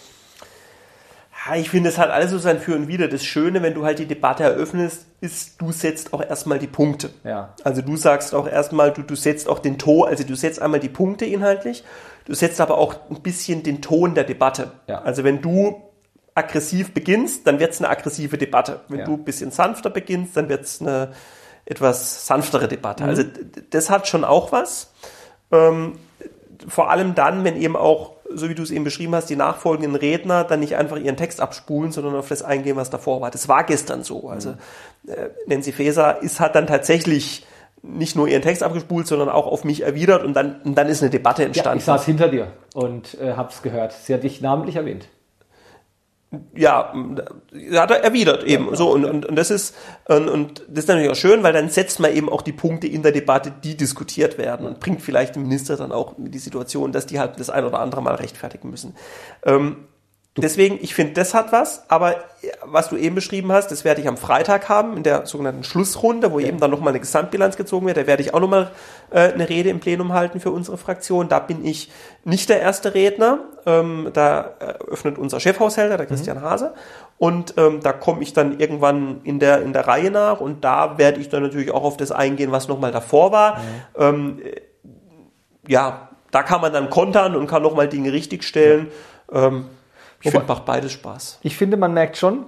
Ich finde, es hat alles so sein Für und Wider. Das Schöne, wenn du halt die Debatte eröffnest, ist, du setzt auch erstmal die Punkte. Ja. Also du sagst auch erstmal, du, du setzt auch den Ton, also du setzt einmal die Punkte inhaltlich, du setzt aber auch ein bisschen den Ton der Debatte. Ja. Also wenn du aggressiv beginnst, dann wird es eine aggressive Debatte. Wenn Ja. du ein bisschen sanfter beginnst, dann wird es eine etwas sanftere Debatte. Mhm. Also das hat schon auch was. Ähm, vor allem dann, wenn eben auch, so wie du es eben beschrieben hast, die nachfolgenden Redner dann nicht einfach ihren Text abspulen, sondern auf das eingehen, was davor war. Das war gestern so. Also äh, Nancy Faeser ist, hat dann tatsächlich nicht nur ihren Text abgespult, sondern auch auf mich erwidert und dann, und dann ist eine Debatte Ja, entstanden. ich saß hinter dir und äh, hab's gehört. Sie hat dich namentlich erwähnt. Ja, hat er erwidert eben so und, und, und das ist und, und das ist natürlich auch schön, weil dann setzt man eben auch die Punkte in der Debatte, die diskutiert werden und bringt vielleicht den Minister dann auch in die Situation, dass die halt das ein oder andere mal rechtfertigen müssen. Ähm, deswegen, ich finde, das hat was, aber was du eben beschrieben hast, das werde ich am Freitag haben in der sogenannten Schlussrunde, wo eben dann nochmal eine Gesamtbilanz gezogen wird. Da werde ich auch nochmal äh, eine Rede im Plenum halten für unsere Fraktion. Da bin ich nicht der erste Redner. Ähm, da eröffnet unser Chefhaushälter, der Christian Hase. Und ähm, da komme ich dann irgendwann in der, in der Reihe nach und da werde ich dann natürlich auch auf das eingehen, was nochmal davor war. Ähm, äh, ja, da kann man dann kontern und kann nochmal Dinge richtigstellen. Ähm, ich finde, macht beides Spaß. Ich finde, man merkt schon,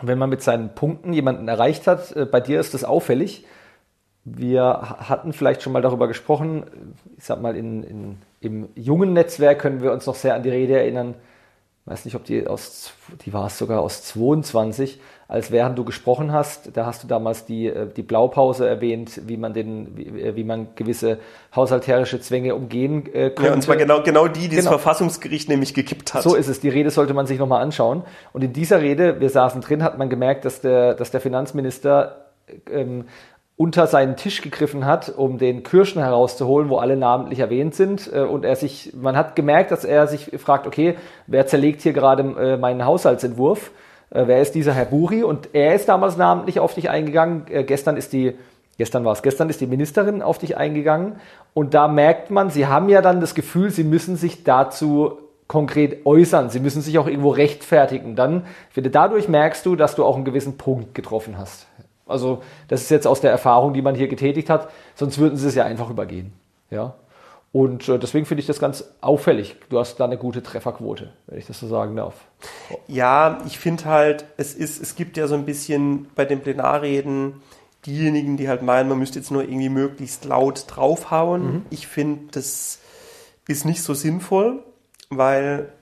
wenn man mit seinen Punkten jemanden erreicht hat, äh, bei dir ist das auffällig. Wir ha- hatten vielleicht schon mal darüber gesprochen, ich sag mal, in, in, im jungen Netzwerk können wir uns noch sehr an die Rede erinnern. Weiß nicht, ob die aus, die war es sogar aus 22, als während du gesprochen hast, da hast du damals die, äh, die Blaupause erwähnt, wie man den, wie, äh, wie man gewisse haushalterische Zwänge umgehen äh, könnte. Ja, und zwar genau, genau die, die das Genau. Verfassungsgericht nämlich gekippt hat. So ist es. Die Rede sollte man sich nochmal anschauen. Und in dieser Rede, wir saßen drin, hat man gemerkt, dass der, dass der Finanzminister ähm, unter seinen Tisch gegriffen hat, um den Kirschen herauszuholen, wo alle namentlich erwähnt sind. Äh, und er sich, man hat gemerkt, dass er sich fragt, okay, wer zerlegt hier gerade meinen Haushaltsentwurf? Äh, wer ist dieser Herr Buri? Und er ist damals namentlich auf dich eingegangen. Äh, gestern ist die, gestern war es, gestern ist die Ministerin auf dich eingegangen. Und da merkt man, sie haben ja dann das Gefühl, sie müssen sich dazu konkret äußern. Sie müssen sich auch irgendwo rechtfertigen. Dann, finde, dadurch merkst du, dass du auch einen gewissen Punkt getroffen hast. Also, das ist jetzt aus der Erfahrung, die man hier getätigt hat. Sonst würden sie es ja einfach übergehen. Ja. Und äh, deswegen finde ich das ganz auffällig. Du hast da eine gute Trefferquote, wenn ich das so sagen darf. Ja, ich finde halt, es ist, es gibt ja so ein bisschen bei den Plenarreden diejenigen, die halt meinen, man müsste jetzt nur irgendwie möglichst laut draufhauen. Ich finde, das ist nicht so sinnvoll, weil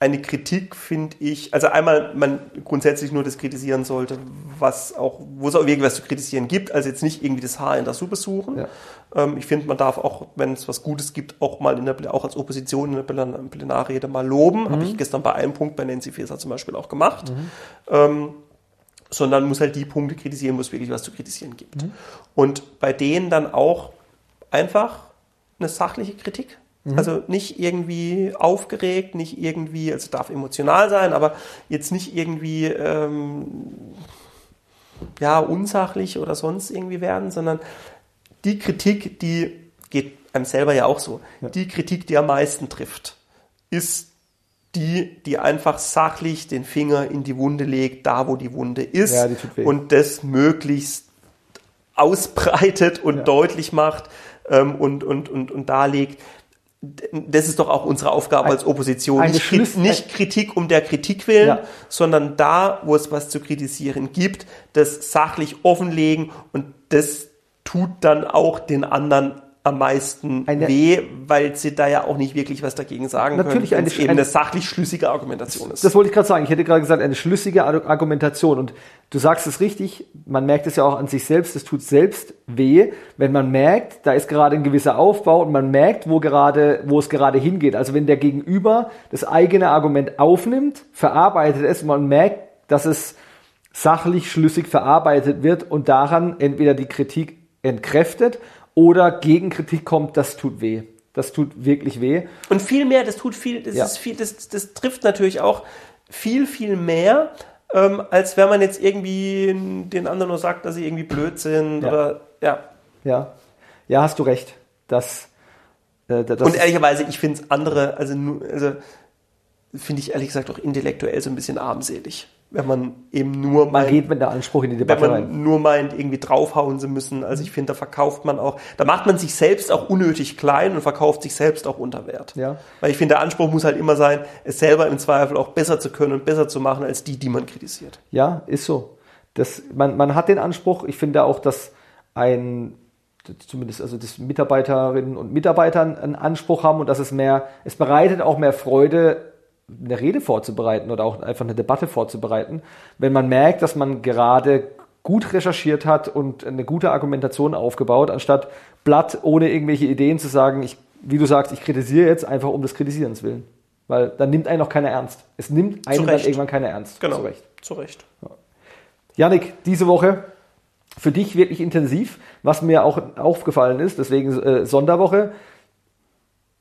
eine Kritik finde ich, also einmal man grundsätzlich nur das kritisieren sollte, was auch, wo es auch wirklich was zu kritisieren gibt, also jetzt nicht irgendwie das Haar in der Suppe suchen. Ja. Ähm, ich finde, man darf auch, wenn es was Gutes gibt, auch mal in der, auch als Opposition in der Plenarrede mal loben. Habe ich gestern bei einem Punkt bei Nancy Faeser zum Beispiel auch gemacht. Ähm, sondern muss halt die Punkte kritisieren, wo es wirklich was zu kritisieren gibt. Und bei denen dann auch einfach eine sachliche Kritik. Also nicht irgendwie aufgeregt, nicht irgendwie, also darf emotional sein, aber jetzt nicht irgendwie ähm, ja, unsachlich oder sonst irgendwie werden, sondern die Kritik, die geht einem selber ja auch so, die Kritik, die am meisten trifft, ist die, die einfach sachlich den Finger in die Wunde legt, da wo die Wunde ist Ja, die und das möglichst ausbreitet und Ja. deutlich macht ähm, und, und, und, und darlegt. Das ist doch auch unsere Aufgabe Ein- als Opposition. eine Nicht, Kri- nicht Kritik um der Kritik willen, Ja. sondern da, wo es was zu kritisieren gibt, das sachlich offenlegen und das tut dann auch den anderen am meisten Eine- weh, weil sie da ja auch nicht wirklich was dagegen sagen Natürlich können, eine- eben eine- sachlich schlüssige Argumentation ist. Das wollte ich gerade sagen. Ich hätte gerade gesagt, eine schlüssige Ar- Argumentation. Und du sagst es richtig, man merkt es ja auch an sich selbst, es tut selbst weh, wenn man merkt, da ist gerade ein gewisser Aufbau und man merkt, wo gerade, wo es gerade hingeht. Also wenn der Gegenüber das eigene Argument aufnimmt, verarbeitet es und man merkt, dass es sachlich schlüssig verarbeitet wird und daran entweder die Kritik entkräftet oder Gegenkritik kommt, das tut weh. Das tut wirklich weh. Und viel mehr, das tut viel, das Ja. ist viel, das, das trifft natürlich auch viel, viel mehr, ähm, als wenn man jetzt irgendwie den anderen nur sagt, dass sie irgendwie blöd sind Ja. oder ja. Ja, ja, hast du recht. Das, äh, das Und ehrlicherweise, ich finde es andere, also, also finde ich ehrlich gesagt auch intellektuell so ein bisschen armselig, wenn man eben nur man meint, geht mit der Anspruch in die wenn Debatte man rein. nur meint, irgendwie draufhauen zu müssen. Also ich finde, da verkauft man auch, da macht man sich selbst auch unnötig klein und verkauft sich selbst auch unter Wert. Ja. Weil ich finde, der Anspruch muss halt immer sein, es selber im Zweifel auch besser zu können und besser zu machen als die, die man kritisiert. Ja, ist so. Das, man, man hat den Anspruch, ich finde auch, dass ein, zumindest also das Mitarbeiterinnen und Mitarbeiter einen Anspruch haben und dass es mehr, es bereitet auch mehr Freude, eine Rede vorzubereiten oder auch einfach eine Debatte vorzubereiten, wenn man merkt, dass man gerade gut recherchiert hat und eine gute Argumentation aufgebaut, anstatt Blatt ohne irgendwelche Ideen zu sagen, ich, wie du sagst, ich kritisiere jetzt einfach um des Kritisierens willen. Weil dann nimmt einen auch keiner ernst. Es nimmt einen dann irgendwann keiner ernst. Genau. Zu Recht. Zu Recht. Janik, diese Woche für dich wirklich intensiv, was mir auch aufgefallen ist, deswegen äh, Sonderwoche.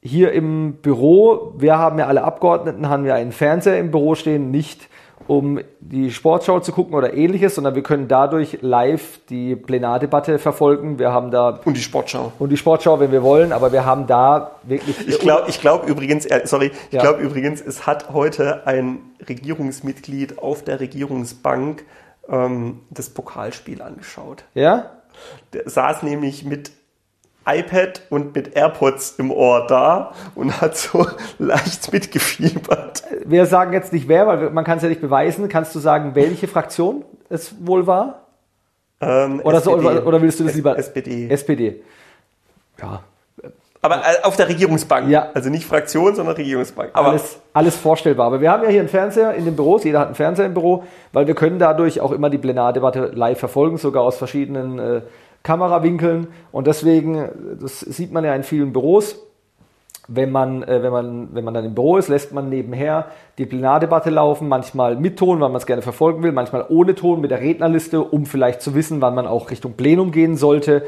Hier im Büro, wir haben ja alle Abgeordneten, haben ja einen Fernseher im Büro stehen, nicht um die Sportschau zu gucken oder ähnliches, sondern wir können dadurch live die Plenardebatte verfolgen. Wir haben da Und die Sportschau. und die Sportschau, wenn wir wollen, aber wir haben da wirklich Ich glaube ich glaub übrigens, äh, sorry, ich Ja. glaube übrigens, es hat heute ein Regierungsmitglied auf der Regierungsbank ähm, das Pokalspiel angeschaut. ja, Der saß nämlich mit iPad und mit AirPods im Ohr da und hat so leicht mitgefiebert. wir sagen jetzt nicht wer, weil man kann es ja nicht beweisen. Kannst du sagen, welche Fraktion es wohl war? Ähm, Oder, so, oder willst du das lieber? SPD. SPD. Ja, Aber äh, auf der Regierungsbank. Ja. Also nicht Fraktion, sondern Regierungsbank. Aber alles, alles vorstellbar. Aber wir haben ja hier einen Fernseher in den Büros, jeder hat einen Fernseher im Büro, weil wir können dadurch auch immer die Plenardebatte live verfolgen, sogar aus verschiedenen äh, Kamerawinkeln. Und deswegen, das sieht man ja in vielen Büros, wenn man, äh, wenn, man, wenn man dann im Büro ist, lässt man nebenher die Plenardebatte laufen, manchmal mit Ton, weil man es gerne verfolgen will, manchmal ohne Ton mit der Rednerliste, um vielleicht zu wissen, wann man auch Richtung Plenum gehen sollte.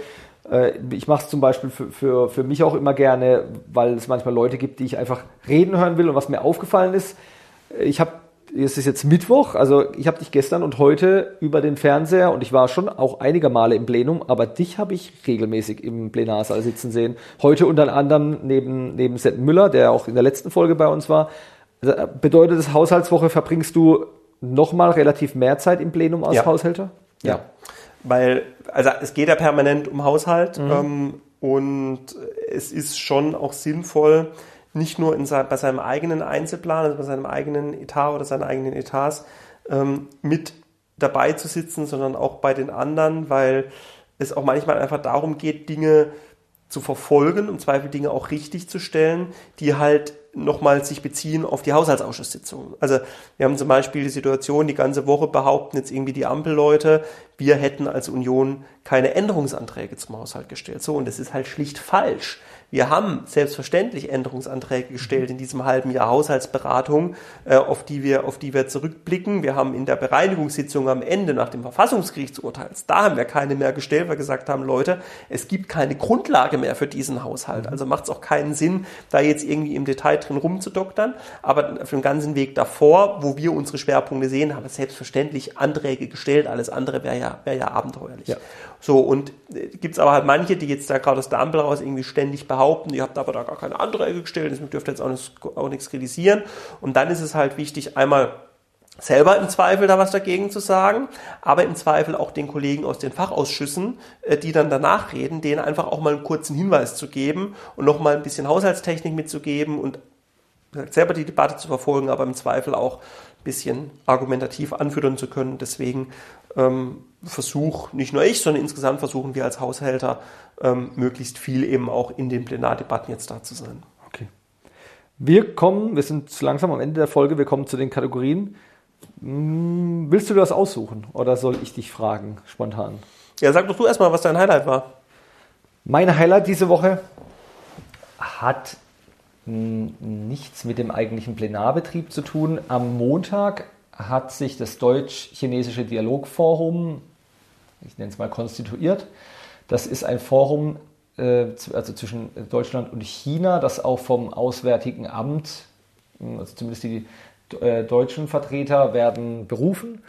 Äh, Ich mache es zum Beispiel für, für, für mich auch immer gerne, weil es manchmal Leute gibt, die ich einfach reden hören will. Und was mir aufgefallen ist, ich habe, es ist jetzt Mittwoch, also ich habe dich gestern und heute über den Fernseher und ich war schon auch einige Male im Plenum, aber dich habe ich regelmäßig im Plenarsaal sitzen sehen. Heute unter anderem neben, neben Setten Müller, der auch in der letzten Folge bei uns war. Also, äh, Bedeutet das, Haushaltswoche verbringst du nochmal relativ mehr Zeit im Plenum als Ja. Haushälter? Ja. Weil, also es geht ja permanent um Haushalt Mhm. ähm, und es ist schon auch sinnvoll, nicht nur in sein, bei seinem eigenen Einzelplan, also bei seinem eigenen Etat oder seinen eigenen Etats ähm, mit dabei zu sitzen, sondern auch bei den anderen, weil es auch manchmal einfach darum geht, Dinge zu verfolgen, im Zweifel Dinge auch richtig zu stellen, die halt nochmal sich beziehen auf die Haushaltsausschusssitzungen. Also wir haben zum Beispiel die Situation, die ganze Woche behaupten jetzt irgendwie die Ampelleute, wir hätten als Union keine Änderungsanträge zum Haushalt gestellt. So, und das ist halt schlicht falsch. Wir haben selbstverständlich Änderungsanträge gestellt in diesem halben Jahr Haushaltsberatung, äh, auf die wir, auf die wir zurückblicken. Wir haben in der Bereinigungssitzung am Ende nach dem Verfassungsgerichtsurteil, da haben wir keine mehr gestellt, weil wir gesagt haben, Leute, es gibt keine Grundlage mehr für diesen Haushalt. Also macht es auch keinen Sinn, da jetzt irgendwie im Detail drin rumzudoktern. Aber auf dem ganzen Weg davor, wo wir unsere Schwerpunkte sehen, haben wir selbstverständlich Anträge gestellt. Alles andere wäre ja, wäre ja abenteuerlich. Ja. So, und äh, gibt's aber halt manche, die jetzt da gerade aus der Ampel raus irgendwie ständig behaupten, ihr habt aber da gar keine Anträge gestellt, das dürft ihr jetzt auch, nicht, auch nichts kritisieren. Und dann ist es halt wichtig, einmal selber im Zweifel da was dagegen zu sagen, aber im Zweifel auch den Kollegen aus den Fachausschüssen, äh, die dann danach reden, denen einfach auch mal einen kurzen Hinweis zu geben und noch mal ein bisschen Haushaltstechnik mitzugeben und selber die Debatte zu verfolgen, aber im Zweifel auch ein bisschen argumentativ anführen zu können. Deswegen ähm, versuch nicht nur ich, sondern insgesamt versuchen wir als Haushälter ähm, möglichst viel eben auch in den Plenardebatten jetzt da zu sein. Okay. Wir kommen, wir sind langsam am Ende der Folge, wir kommen zu den Kategorien. Hm, Willst du das aussuchen oder soll ich dich fragen, spontan? Ja, sag doch du erstmal, was dein Highlight war. Mein Highlight diese Woche hat mh, nichts mit dem eigentlichen Plenarbetrieb zu tun. Am Montag hat sich das Deutsch-Chinesische Dialogforum, ich nenne es mal konstituiert. Das ist ein Forum äh, also zwischen Deutschland und China, das auch vom Auswärtigen Amt, also zumindest die äh, deutschen Vertreter werden berufen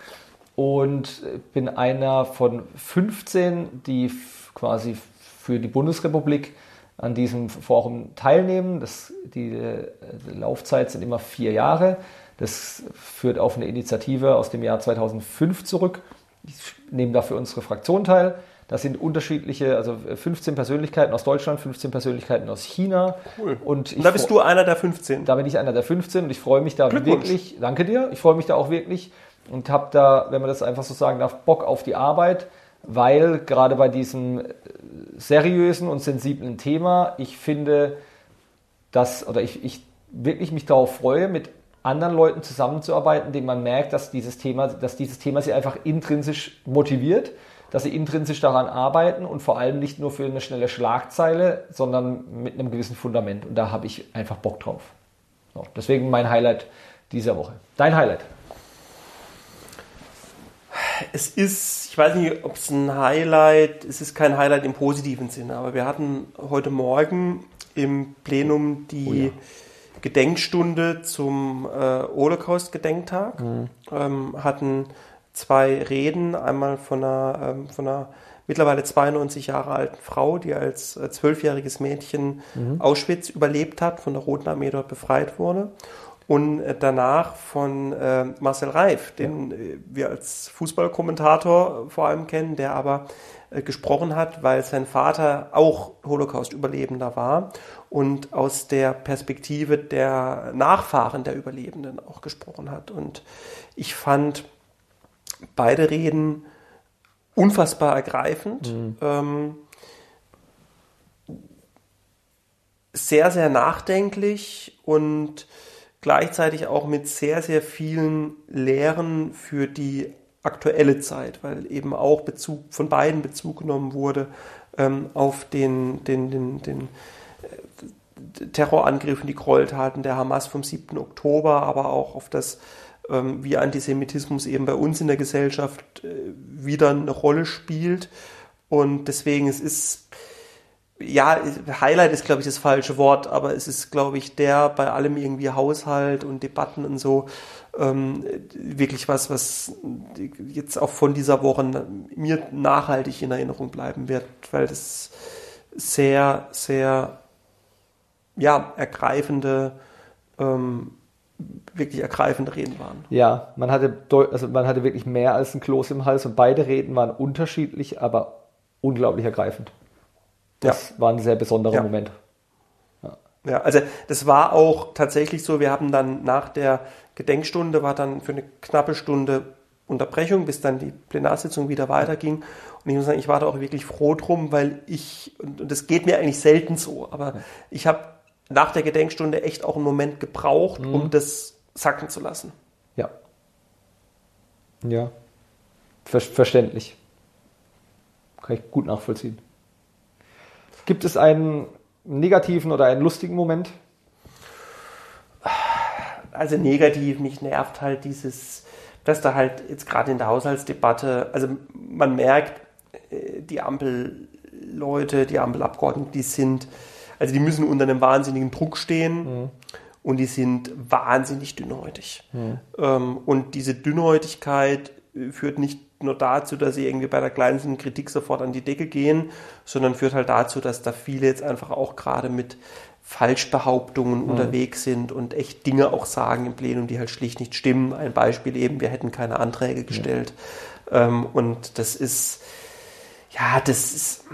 und bin einer von 15, die quasi für die Bundesrepublik an diesem Forum teilnehmen. Das, die, die Laufzeit sind immer vier Jahre. Das führt auf eine Initiative aus dem Jahr 2005 zurück. Ich nehme dafür unsere Fraktion teil. Das sind unterschiedliche, also 15 Persönlichkeiten aus Deutschland, 15 Persönlichkeiten aus China. Cool. Und, und da bist du einer der 15. Da bin ich einer der 15 und ich freue mich da wirklich. Danke dir. Ich freue mich da auch wirklich und habe da, wenn man das einfach so sagen darf, Bock auf die Arbeit, weil gerade bei diesem seriösen und sensiblen Thema, ich finde, dass, oder ich, ich wirklich mich darauf freue, mit anderen Leuten zusammenzuarbeiten, denen man merkt, dass dieses Thema, dass dieses Thema sie einfach intrinsisch motiviert, dass sie intrinsisch daran arbeiten und vor allem nicht nur für eine schnelle Schlagzeile, sondern mit einem gewissen Fundament. Und da habe ich einfach Bock drauf. So, deswegen mein Highlight dieser Woche. Dein Highlight? Es ist, ich weiß nicht, ob es ein Highlight, es ist kein Highlight im positiven Sinne, aber wir hatten heute Morgen im Plenum die oh ja. Gedenkstunde zum äh, Holocaust-Gedenktag, mhm. ähm, hatten zwei Reden, einmal von einer, ähm, von einer mittlerweile 92 Jahre alten Frau, die als äh, zwölfjähriges Mädchen mhm. Auschwitz überlebt hat, von der Roten Armee dort befreit wurde und äh, danach von äh, Marcel Reif, den ja. Äh, wir als Fußballkommentator vor allem kennen, der aber äh, gesprochen hat, weil sein Vater auch Holocaust-Überlebender war und aus der Perspektive der Nachfahren der Überlebenden auch gesprochen hat. Und ich fand beide Reden unfassbar ergreifend. Mhm. Ähm, sehr, sehr nachdenklich und gleichzeitig auch mit sehr, sehr vielen Lehren für die aktuelle Zeit, weil eben auch Bezug von beiden Bezug genommen wurde ähm, auf den, den, den, den äh, Terrorangriffen, die Gräueltaten der Hamas vom 7. Oktober, aber auch auf das, ähm, wie Antisemitismus eben bei uns in der Gesellschaft äh, wieder eine Rolle spielt. Und deswegen es ist ja, Highlight ist, glaube ich, das falsche Wort, aber es ist, glaube ich, der bei allem irgendwie Haushalt und Debatten und so ähm, wirklich was, was jetzt auch von dieser Woche mir nachhaltig in Erinnerung bleiben wird, weil das sehr, sehr, ja, ergreifende, ähm, wirklich ergreifende Reden waren. Ja, man hatte, also man hatte wirklich mehr als ein Kloß im Hals und beide Reden waren unterschiedlich, aber unglaublich ergreifend. Das ja. war ein sehr besonderer ja. Moment. Ja. ja, also das war auch tatsächlich so. Wir haben dann nach der Gedenkstunde war dann für eine knappe Stunde Unterbrechung, bis dann die Plenarsitzung wieder weiterging. Und ich muss sagen, ich war da auch wirklich froh drum, weil ich, und das geht mir eigentlich selten so, aber ich habe nach der Gedenkstunde echt auch einen Moment gebraucht, mhm. um das sacken zu lassen. Ja. Ja. Ver verständlich. Kann ich gut nachvollziehen. Gibt es einen negativen oder einen lustigen Moment? Also negativ, mich nervt halt dieses, dass da halt jetzt gerade in der Haushaltsdebatte, also man merkt, äh, die Ampelleute, die Ampelabgeordneten, die sind, also die müssen unter einem wahnsinnigen Druck stehen. Mhm und die sind wahnsinnig dünnhäutig. Ähm, und diese Dünnhäutigkeit führt nicht nur dazu, dass sie irgendwie bei der kleinsten Kritik sofort an die Decke gehen, sondern führt halt dazu, dass da viele jetzt einfach auch gerade mit Falschbehauptungen mhm. unterwegs sind und echt Dinge auch sagen im Plenum, die halt schlicht nicht stimmen. Ein Beispiel eben, wir hätten keine Anträge gestellt. Ja. Ähm, und das ist, ja, das ist,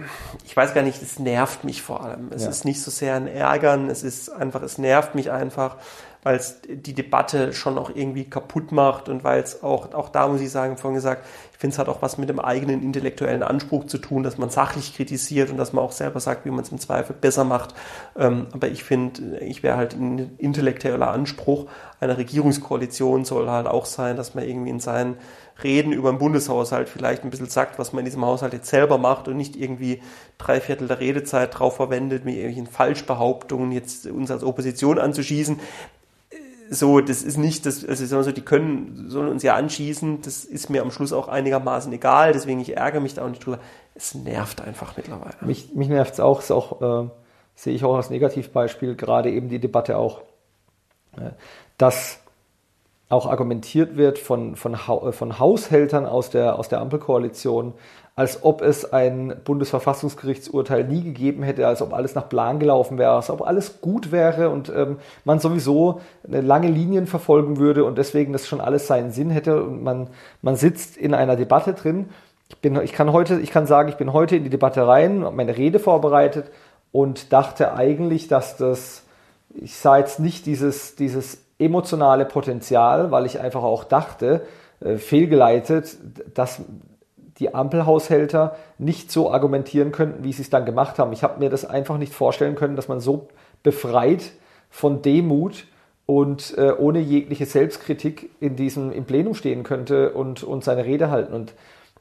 ich weiß gar nicht, es nervt mich vor allem. Es ja. ist nicht so sehr ein Ärgern, es ist einfach, es nervt mich einfach, weil es die Debatte schon auch irgendwie kaputt macht und weil es auch, auch da muss ich sagen, vorhin gesagt, ich finde es hat auch was mit dem eigenen intellektuellen Anspruch zu tun, dass man sachlich kritisiert und dass man auch selber sagt, wie man es im Zweifel besser macht. Ähm, aber ich finde, ich wäre halt ein intellektueller Anspruch einer Regierungskoalition soll halt auch sein, dass man irgendwie in seinen Reden über den Bundeshaushalt vielleicht ein bisschen sagt, was man in diesem Haushalt jetzt selber macht und nicht irgendwie drei Viertel der Redezeit drauf verwendet, mit irgendwelchen Falschbehauptungen jetzt uns als Opposition anzuschießen so, das ist nicht, das, also so, die können, sollen uns ja anschießen, das ist mir am Schluss auch einigermaßen egal, deswegen ich ärgere mich da auch nicht drüber. Es nervt einfach mittlerweile. Mich, mich nervt es auch, auch äh, sehe ich auch als Negativbeispiel, gerade eben die Debatte auch, äh, dass auch argumentiert wird von, von, äh, von Haushältern aus der, aus der Ampelkoalition, als ob es ein Bundesverfassungsgerichtsurteil nie gegeben hätte, als ob alles nach Plan gelaufen wäre, als ob alles gut wäre und ähm, man sowieso eine lange Linien verfolgen würde und deswegen das schon alles seinen Sinn hätte und man, man sitzt in einer Debatte drin. Ich, bin, ich kann heute, ich kann sagen, ich bin heute in die Debatte rein, habe meine Rede vorbereitet und dachte eigentlich, dass das, ich sah jetzt nicht dieses, dieses emotionale Potenzial, weil ich einfach auch dachte, äh, fehlgeleitet, dass die Ampelhaushälter nicht so argumentieren könnten, wie sie es dann gemacht haben. Ich habe mir das einfach nicht vorstellen können, dass man so befreit von Demut und äh, ohne jegliche Selbstkritik in diesem im Plenum stehen könnte und, und seine Rede halten. Und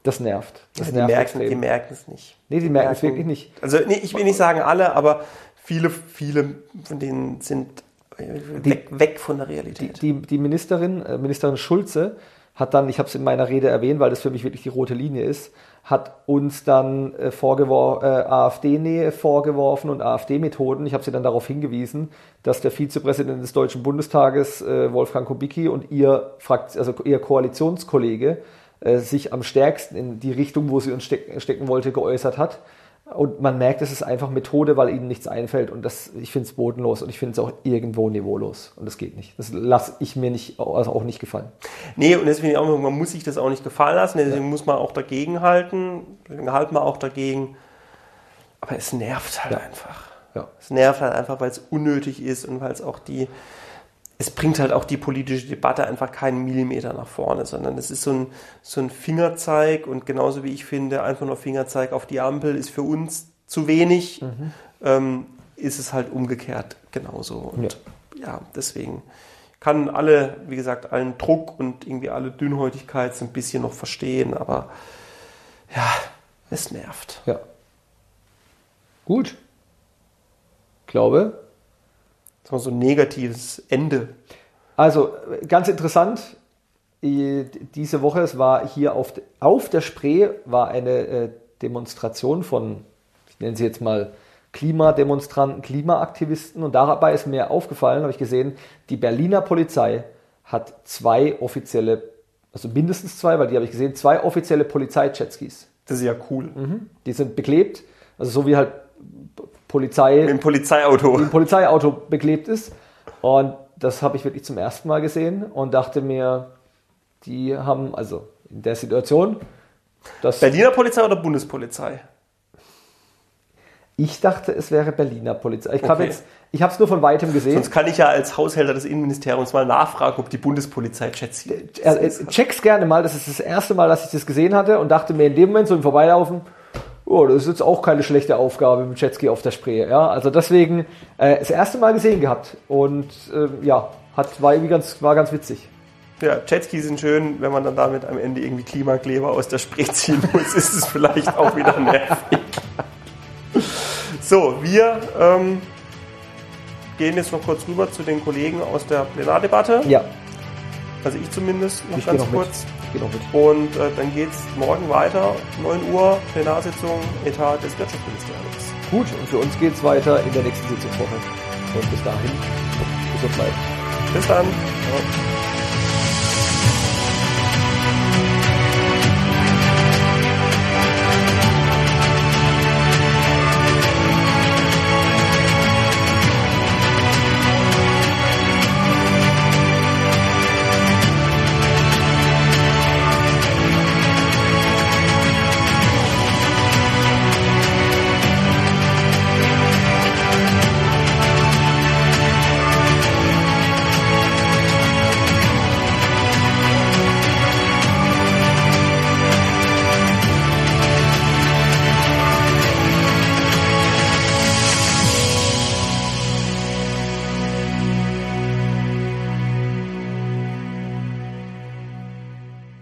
das nervt. Das Ja, nervt die, merken, extrem. die merken es nicht. Nee, die merken es wirklich nicht. Also nee, ich will nicht sagen alle, aber viele, viele von denen sind weg, weg von der Realität. Die, die Ministerin, äh, Ministerin Schulze, hat dann, ich habe es in meiner Rede erwähnt, weil das für mich wirklich die rote Linie ist, hat uns dann äh, vorgewor äh, AfD-Nähe vorgeworfen und AfD-Methoden. Ich habe sie dann darauf hingewiesen, dass der Vizepräsident des Deutschen Bundestages, äh, Wolfgang Kubicki, und ihr, Frakt also ihr Koalitionskollege äh, sich am stärksten in die Richtung, wo sie uns steck stecken wollte, geäußert hat. Und man merkt, es ist einfach Methode, weil ihnen nichts einfällt. Und das, ich finde es bodenlos und ich finde es auch irgendwo niveaulos. Und das geht nicht. Das lasse ich mir nicht, also auch nicht gefallen. Nee, und deswegen auch, man muss sich das auch nicht gefallen lassen, deswegen muss man auch dagegen halten, deswegen halten wir auch dagegen. Aber es nervt halt Ja. einfach. Ja. Es nervt halt einfach, weil es unnötig ist und weil es auch die, es bringt halt auch die politische Debatte einfach keinen Millimeter nach vorne, sondern es ist so ein, so ein Fingerzeig und genauso wie ich finde, einfach nur Fingerzeig auf die Ampel ist für uns zu wenig, ähm, ist es halt umgekehrt genauso. Und ja, deswegen kann alle, wie gesagt, allen Druck und irgendwie alle Dünnhäutigkeit so ein bisschen noch verstehen, aber ja, es nervt. Ja. Gut. Glaube, so ein negatives Ende. Also ganz interessant, äh, diese Woche, es war hier auf, auf der Spree, war eine äh, Demonstration von, ich nenne sie jetzt mal Klimademonstranten, Klimaaktivisten und dabei ist mir aufgefallen, habe ich gesehen, die Berliner Polizei hat zwei offizielle, also mindestens zwei, weil die habe ich gesehen, zwei offizielle Polizei-Jetskis. Das ist ja cool. Die sind beklebt, also so wie halt Polizei Mit dem Polizeiauto. ein Polizeiauto beklebt ist. Und das habe ich wirklich zum ersten Mal gesehen und dachte mir, die haben, also in der Situation, dass Berliner Polizei oder Bundespolizei? ich dachte, es wäre Berliner Polizei. Ich habe Okay. jetzt, ich habe es nur von weitem gesehen. Sonst kann ich ja als Haushälter des Innenministeriums mal nachfragen, ob die Bundespolizei Jets Äh, äh, check's gerne mal. Das ist das erste Mal, dass ich das gesehen hatte und dachte mir in dem Moment so im Vorbeilaufen, oh, das ist jetzt auch keine schlechte Aufgabe mit Jetski auf der Spree. Ja, also deswegen äh, das erste Mal gesehen gehabt und äh, ja, hat war irgendwie ganz war ganz witzig. Ja, Jetskis sind schön, wenn man dann damit am Ende irgendwie Klimakleber aus der Spree ziehen muss, ist es vielleicht auch wieder nervig. So, wir ähm, gehen jetzt noch kurz rüber zu den Kollegen aus der Plenardebatte. Ja, Also ich zumindest noch ich ganz noch mit. Mit. Und äh, dann geht es morgen weiter, 9 Uhr, Plenarsitzung, Etat des Wirtschaftsministeriums. Gut, und für uns geht's weiter in der nächsten Sitzungswoche. Und bis dahin, gesund bleiben. Bis dann. Ja.